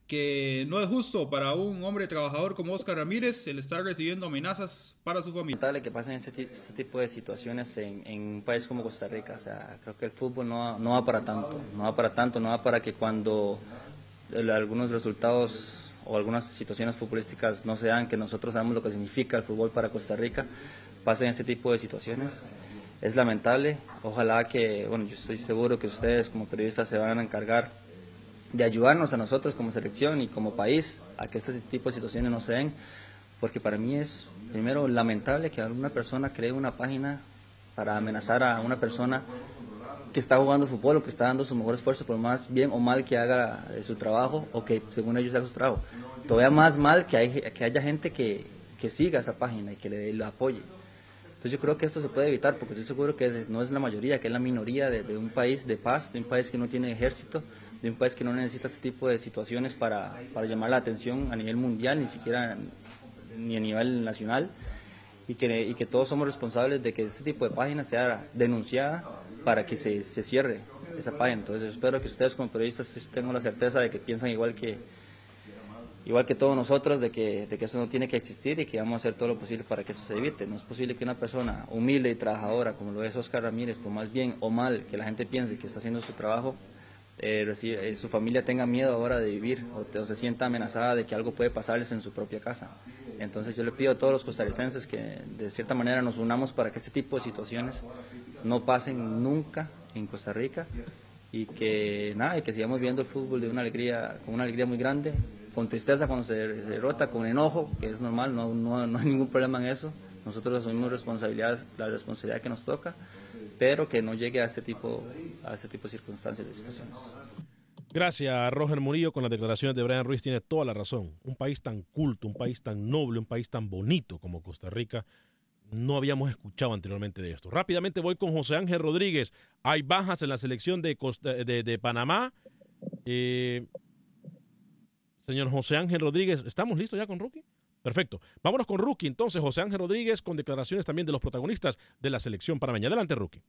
M: que no es justo para un hombre trabajador como Oscar Ramírez el estar recibiendo amenazas para su familia.
N: lamentable que pasen este, este tipo de situaciones en, en un país como Costa Rica. O sea, creo que el fútbol no, no va para tanto, no va para tanto, no va para que cuando algunos resultados o algunas situaciones futbolísticas no se dan, que nosotros sabemos lo que significa el fútbol para Costa Rica, pasen este tipo de situaciones. Es lamentable, ojalá que, bueno, yo estoy seguro que ustedes como periodistas se van a encargar de ayudarnos a nosotros como selección y como país a que este tipo de situaciones no se den, porque para mí es, primero, lamentable que alguna persona cree una página para amenazar a una persona que está jugando fútbol o que está dando su mejor esfuerzo, por más bien o mal que haga su trabajo o que según ellos haga su trabajo. Todavía más mal que, hay, que haya gente que, que siga esa página y que le, lo apoye. Entonces yo creo que esto se puede evitar porque estoy seguro que no es la mayoría, que es la minoría de un país de paz, de un país que no tiene ejército, de un país que no necesita este tipo de situaciones para, para llamar la atención a nivel mundial, ni siquiera ni a nivel nacional, y que, y que todos somos responsables de que este tipo de página sea denunciada para que se, se cierre esa página. Entonces espero que ustedes como periodistas tengan la certeza de que piensan igual que, igual que todos nosotros, de que, de que eso no tiene que existir y que vamos a hacer todo lo posible para que eso se evite. No es posible que una persona humilde y trabajadora, como lo es Oscar Ramírez, por más bien o mal que la gente piense que está haciendo su trabajo, eh, eh, su familia tenga miedo ahora de vivir o se sienta amenazada de que algo puede pasarles en su propia casa. Entonces yo le pido a todos los costarricenses que de cierta manera nos unamos para que este tipo de situaciones no pasen nunca en Costa Rica y que nada, y que sigamos viendo el fútbol de una alegría, con una alegría muy grande, con tristeza cuando se, se derrota, con enojo, que es normal, no, no, no hay ningún problema en eso. Nosotros asumimos responsabilidades, la responsabilidad que nos toca, pero que no llegue a este tipo, a este tipo de circunstancias, de situaciones.
A: Gracias, Roger Murillo, con las declaraciones de Brian Ruiz tiene toda la razón. Un país tan culto, un país tan noble, un país tan bonito como Costa Rica, no habíamos escuchado anteriormente de esto. Rápidamente voy con José Ángel Rodríguez. Hay bajas en la selección de, Costa- de, de Panamá. Eh, señor José Ángel Rodríguez, ¿estamos listos ya con Rookie? Perfecto. Vámonos con Rookie. Entonces, José Ángel Rodríguez con declaraciones también de los protagonistas de la selección panameña. Adelante, Rookie.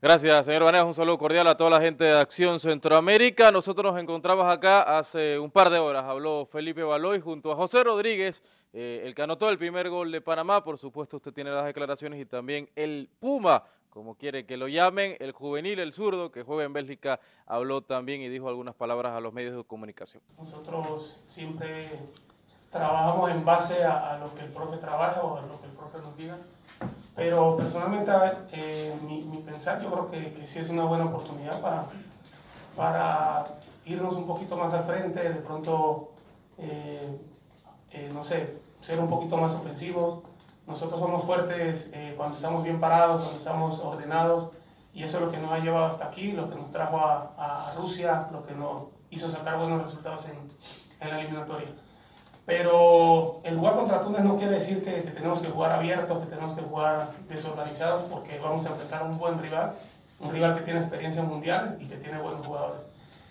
O: Gracias, señor Vanegas. Un saludo cordial a toda la gente de Acción Centroamérica. Nosotros nos encontramos acá hace un par de horas. Habló Felipe Baloy junto a José Rodríguez, eh, el que anotó el primer gol de Panamá. Por supuesto, usted tiene las declaraciones y también el Puma, como quiere que lo llamen, el juvenil, el zurdo, que juega en Bélgica, habló también y dijo algunas palabras a los medios de comunicación.
P: Nosotros siempre trabajamos en base a, lo que el profe trabaja o a lo que el profe nos diga. Pero personalmente, eh, mi, mi pensar, yo creo que, que sí es una buena oportunidad para, para irnos un poquito más al frente, de pronto, eh, eh, no sé, ser un poquito más ofensivos. Nosotros somos fuertes cuando estamos bien parados, cuando estamos ordenados, y eso es lo que nos ha llevado hasta aquí, lo que nos trajo a, a Rusia, lo que nos hizo sacar buenos resultados en, en la eliminatoria. Pero el jugar contra Túnez no quiere decir que, que tenemos que jugar abiertos, que tenemos que jugar desorganizados, porque vamos a enfrentar a un buen rival, un rival que tiene experiencia mundial y que tiene buenos jugadores.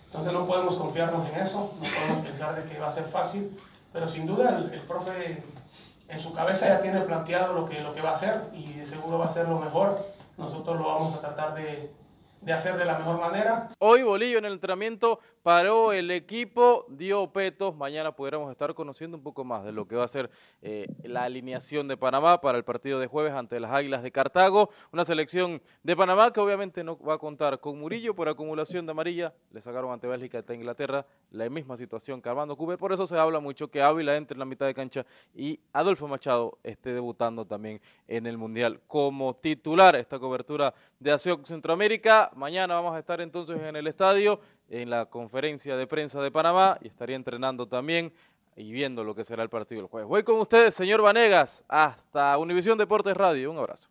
P: Entonces no podemos confiarnos en eso, no podemos pensar de que va a ser fácil, pero sin duda el, el profe en su cabeza ya tiene planteado lo que, lo que va a hacer y de seguro va a ser lo mejor. Nosotros lo vamos a tratar de, de hacer de la mejor manera.
O: Hoy Bolillo en el entrenamiento paró el equipo, dio petos. Mañana podremos estar conociendo un poco más de lo que va a ser eh, la alineación de Panamá para el partido de jueves ante las Águilas de Cartago. Una selección de Panamá que obviamente no va a contar con Murillo por acumulación de amarilla. Le sacaron ante Bélgica ante Inglaterra la misma situación que Armando Cooper. Por eso se habla mucho que Ávila entre en la mitad de cancha y Adolfo Machado esté debutando también en el Mundial como titular. Esta cobertura de Acción Centroamérica. Mañana vamos a estar entonces en el estadio, en la conferencia de prensa de Panamá y estaría entrenando también y viendo lo que será el partido del jueves. Voy con ustedes, señor Vanegas, hasta Univisión Deportes Radio. Un abrazo.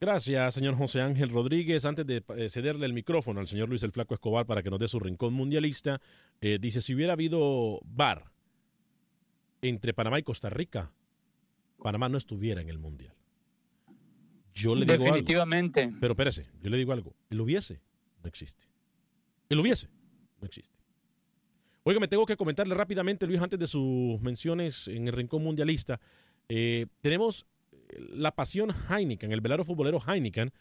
A: Gracias, señor José Ángel Rodríguez. Antes de eh, cederle el micrófono al señor Luis el Flaco Escobar para que nos dé su rincón mundialista, eh, dice, si hubiera habido VAR entre Panamá y Costa Rica, Panamá no estuviera en el Mundial. Yo le digo algo.
C: Definitivamente.
A: Pero espérese, yo le digo algo. El hubiese no existe. El hubiese no existe. Oiga, me tengo que comentarle rápidamente, Luis, antes de sus menciones en el rincón mundialista. Eh, tenemos la pasión Heineken, el velero futbolero Heineken,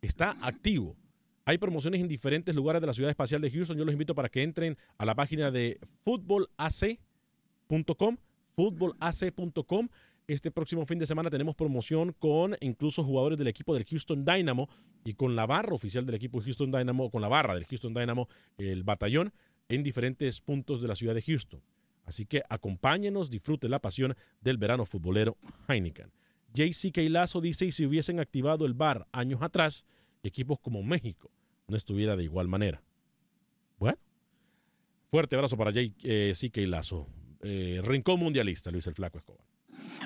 A: está activo. Hay promociones en diferentes lugares de la ciudad espacial de Houston. Yo los invito para que entren a la página de futbolac.com, futbolac.com. Este próximo fin de semana tenemos promoción con incluso jugadores del equipo del Houston Dynamo y con la barra oficial del equipo Houston Dynamo, con la barra del Houston Dynamo, el batallón, en diferentes puntos de la ciudad de Houston. Así que acompáñenos, disfrute la pasión del verano futbolero Heineken. JC Lazo dice, y si hubiesen activado el bar años atrás, equipos como México no estuviera de igual manera. Bueno, fuerte abrazo para JC Lazo. Eh, Rincón Mundialista, Luis el Flaco Escobar.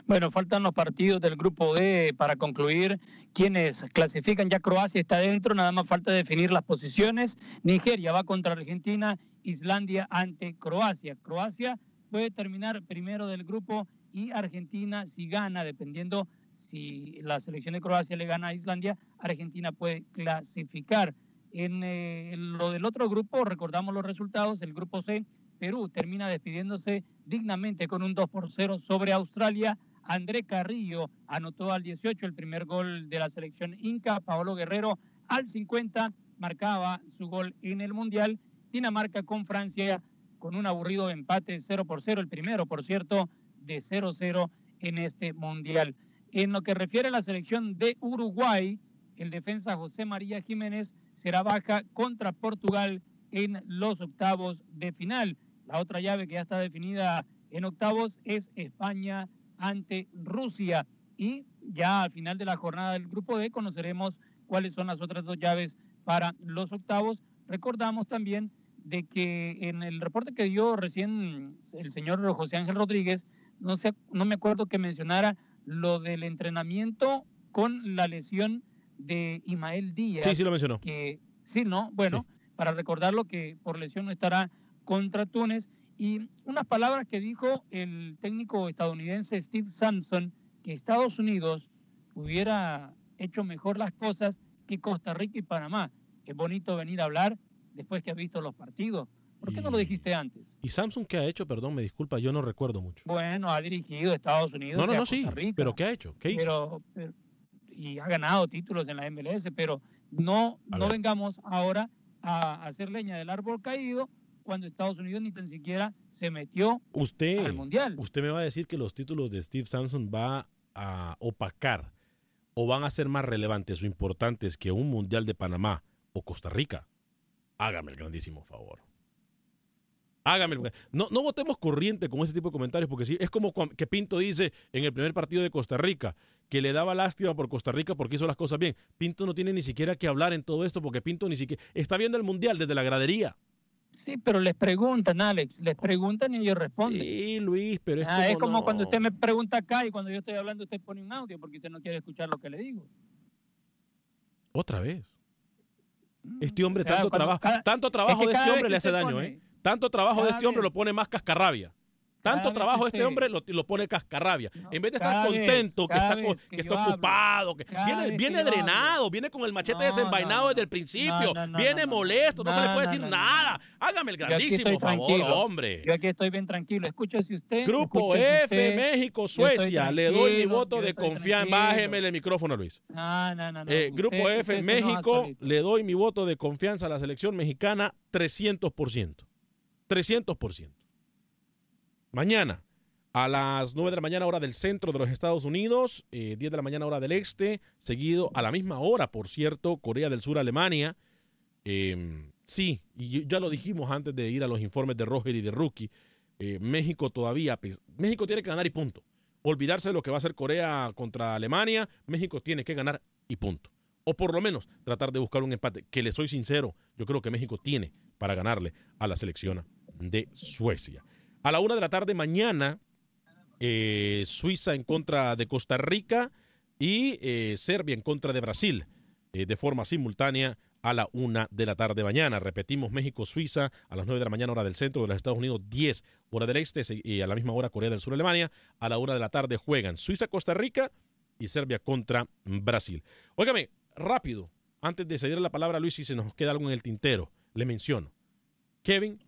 C: Bueno, faltan los partidos del grupo D para concluir quienes clasifican. Ya Croacia está dentro, nada más falta definir las posiciones. Nigeria va contra Argentina, Islandia ante Croacia. Croacia puede terminar primero del grupo y Argentina si gana, dependiendo si la selección de Croacia le gana a Islandia, Argentina puede clasificar. En eh, lo del otro grupo, recordamos los resultados, el grupo C, Perú termina despidiéndose dignamente con un 2 por 0 sobre Australia. André Carrillo anotó al 18 el primer gol de la selección Inca. Paolo Guerrero al 50 marcaba su gol en el Mundial. Dinamarca con Francia con un aburrido empate 0 por 0, el primero, por cierto, de 0-0 en este Mundial. En lo que refiere a la selección de Uruguay, el defensa José María Jiménez será baja contra Portugal en los octavos de final. La otra llave que ya está definida en octavos es España ante Rusia. Y ya al final de la jornada del grupo D conoceremos cuáles son las otras dos llaves para los octavos. Recordamos también de que en el reporte que dio recién el señor José Ángel Rodríguez, no, sé, no me acuerdo que mencionara lo del entrenamiento con la lesión de Imael Díaz.
A: Sí, sí lo mencionó.
C: Que, sí, ¿no? Bueno, para recordarlo que por lesión no estará contra Túnez. Y unas palabras que dijo el técnico estadounidense Steve Sampson, que Estados Unidos hubiera hecho mejor las cosas que Costa Rica y Panamá. Es bonito venir a hablar después que ha visto los partidos. ¿Por qué no lo dijiste antes?
A: ¿Y Samsung qué ha hecho? Perdón, me disculpa, yo no recuerdo mucho.
C: Bueno, ha dirigido a Estados Unidos.
A: No, no, no, sí.
C: Rica,
A: ¿Pero qué ha hecho? ¿Qué hizo?
C: pero- pero- y ha ganado títulos en la MLS, pero no,
A: A
C: no
A: ver.
C: vengamos ahora a hacer leña del árbol caído cuando Estados Unidos ni tan siquiera se metió
A: Usted,
C: al Mundial.
A: usted me va a decir que los títulos de Steve Sampson va a opacar o van a ser más relevantes o importantes que un Mundial de Panamá o Costa Rica. Hágame el grandísimo favor. Hágame el... No, no votemos corriente con ese tipo de comentarios porque sí, es como que Pinto dice en el primer partido de Costa Rica que le daba lástima por Costa Rica porque hizo las cosas bien. Pinto no tiene ni siquiera que hablar en todo esto porque Pinto ni siquiera está viendo el Mundial desde la gradería.
C: Sí, pero les preguntan, Alex, les preguntan y ellos responden.
A: Sí, Luis, pero es
C: Ah, es
A: como
C: como
A: no.
C: cuando usted me pregunta acá y cuando yo estoy hablando usted pone un audio porque usted no quiere escuchar lo que le digo.
A: Otra vez. Este hombre,
C: Mm, o sea,
A: tanto
C: cuando
A: trabajo,
C: cada-
A: tanto trabajo
C: es
A: de este hombre le hace daño, ¿eh? Tanto trabajo de este hombre lo pone más cascarrabia. Tanto trabajo este hombre lo, lo pone cascarrabia. en vez de estar
C: vez,
A: contento, que está,
C: que
A: está
C: hablo,
A: ocupado, que viene, viene
C: hablo.
A: drenado, viene con el machete
C: No,
A: desenvainado
C: no,
A: desde el principio, viene molesto, no, se le puede decir nada. Hágame el grandísimo favor, hombre.
C: Yo aquí estoy bien tranquilo. Escúchese usted.
A: Grupo F,
C: usted.
A: México, Suecia. Le doy mi voto de confianza. Bájeme el micrófono, Luis.
C: No, no, no.
A: Eh,
C: Usted-
A: Grupo F,
C: usted
A: México, le doy mi voto de confianza a la selección mexicana 300%. 300%. Mañana, a las 9 de la mañana, hora del centro de los Estados Unidos, eh, 10 de la mañana, hora del este, seguido a la misma hora, por cierto, Corea del Sur, Alemania. Eh, sí, y ya lo dijimos antes de ir a los informes de Roger y de Rookie. eh, México todavía, pues, México tiene que ganar y punto. Olvidarse de lo que va a hacer Corea contra Alemania, México tiene que ganar y punto. O por lo menos tratar de buscar un empate, que le soy sincero, yo creo que México tiene para ganarle a la selección de Suecia. A la una de la tarde mañana, eh, Suiza en contra de Costa Rica y eh, Serbia en contra de Brasil eh, de forma simultánea a la una de la tarde mañana. Repetimos México-Suiza a las nueve de la mañana hora del centro de los Estados Unidos, 10 hora del este y a la misma hora Corea del Sur, Alemania. A la una de la tarde juegan Suiza-Costa Rica y Serbia contra Brasil. Óigame, rápido, antes de ceder la palabra a Luis, si se nos queda algo en el tintero, le menciono. Kevin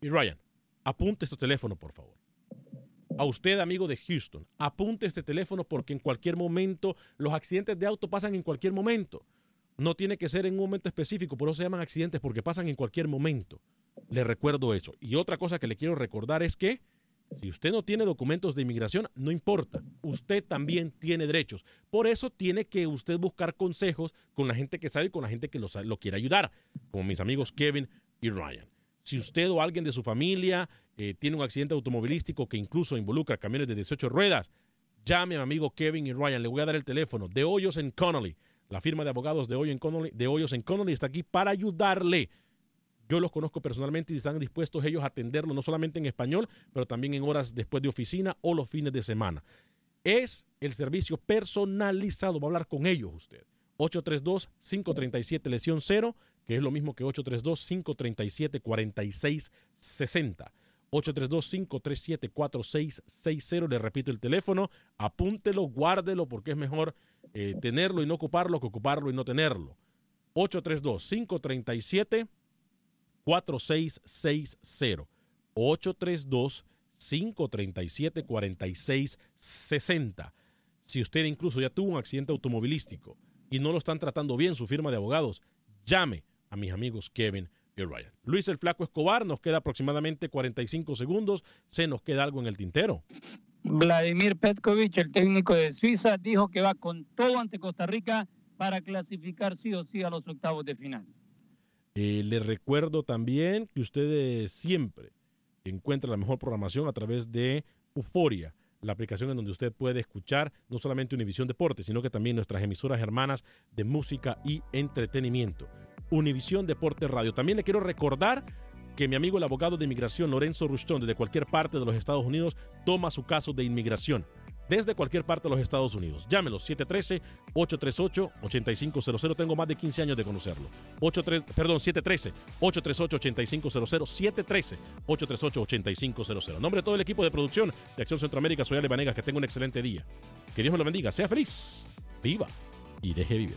A: y Ryan, apunte estos teléfonos, por favor. A usted, amigo de Houston, apunte este teléfono porque en cualquier momento los accidentes de auto pasan en cualquier momento. No tiene que ser en un momento específico, por eso se llaman accidentes porque pasan en cualquier momento. Le recuerdo eso. Y otra cosa que le quiero recordar es que si usted no tiene documentos de inmigración, no importa. Usted también tiene derechos. Por eso tiene que usted buscar consejos con la gente que sabe y con la gente que lo, lo quiere ayudar, como mis amigos Kevin y Ryan. Si usted o alguien de su familia eh, tiene un accidente automovilístico que incluso involucra camiones de 18 ruedas, llame a mi amigo Kevin y Ryan. Le voy a dar el teléfono de Hoyos en Connolly. La firma de abogados de, Hoyo en Connolly, de Hoyos en Connolly está aquí para ayudarle. Yo los conozco personalmente y están dispuestos ellos a atenderlo no solamente en español, pero también en horas después de oficina o los fines de semana. Es el servicio personalizado. Va a hablar con ellos usted. 832-537 lesión 0, que es lo mismo que 832-537-4660. 832-537-4660. Le repito el teléfono. Apúntelo, guárdelo, porque es mejor eh, tenerlo y no ocuparlo que ocuparlo y no tenerlo. 832-537 4660 832 537 4660 Si usted incluso ya tuvo un accidente automovilístico y no lo están tratando bien su firma de abogados, llame a mis amigos Kevin y Ryan. Luis el Flaco Escobar, nos queda aproximadamente 45 segundos. ¿Se nos queda algo en el tintero?
C: Vladimir Petkovic, el técnico de Suiza, dijo que va con todo ante Costa Rica para clasificar sí o sí a los octavos de final.
A: Eh, les recuerdo también que ustedes siempre encuentran la mejor programación a través de Euforia, la aplicación en donde usted puede escuchar no solamente Univisión Deportes, sino que también nuestras emisoras hermanas de música y entretenimiento. Univisión Deportes Radio. También le quiero recordar que mi amigo el abogado de inmigración Lorenzo Rushton desde cualquier parte de los Estados Unidos toma su caso de inmigración desde cualquier parte de los Estados Unidos. Llámelo 713-838-8500. Tengo más de 15 años de conocerlo. 83, perdón, 713-838-8500. 713-838-8500. Nombre de todo el equipo de producción de Acción Centroamérica, soy Ale Vanegas. Que tenga un excelente día. Que Dios me lo bendiga. Sea feliz, viva y deje vivir.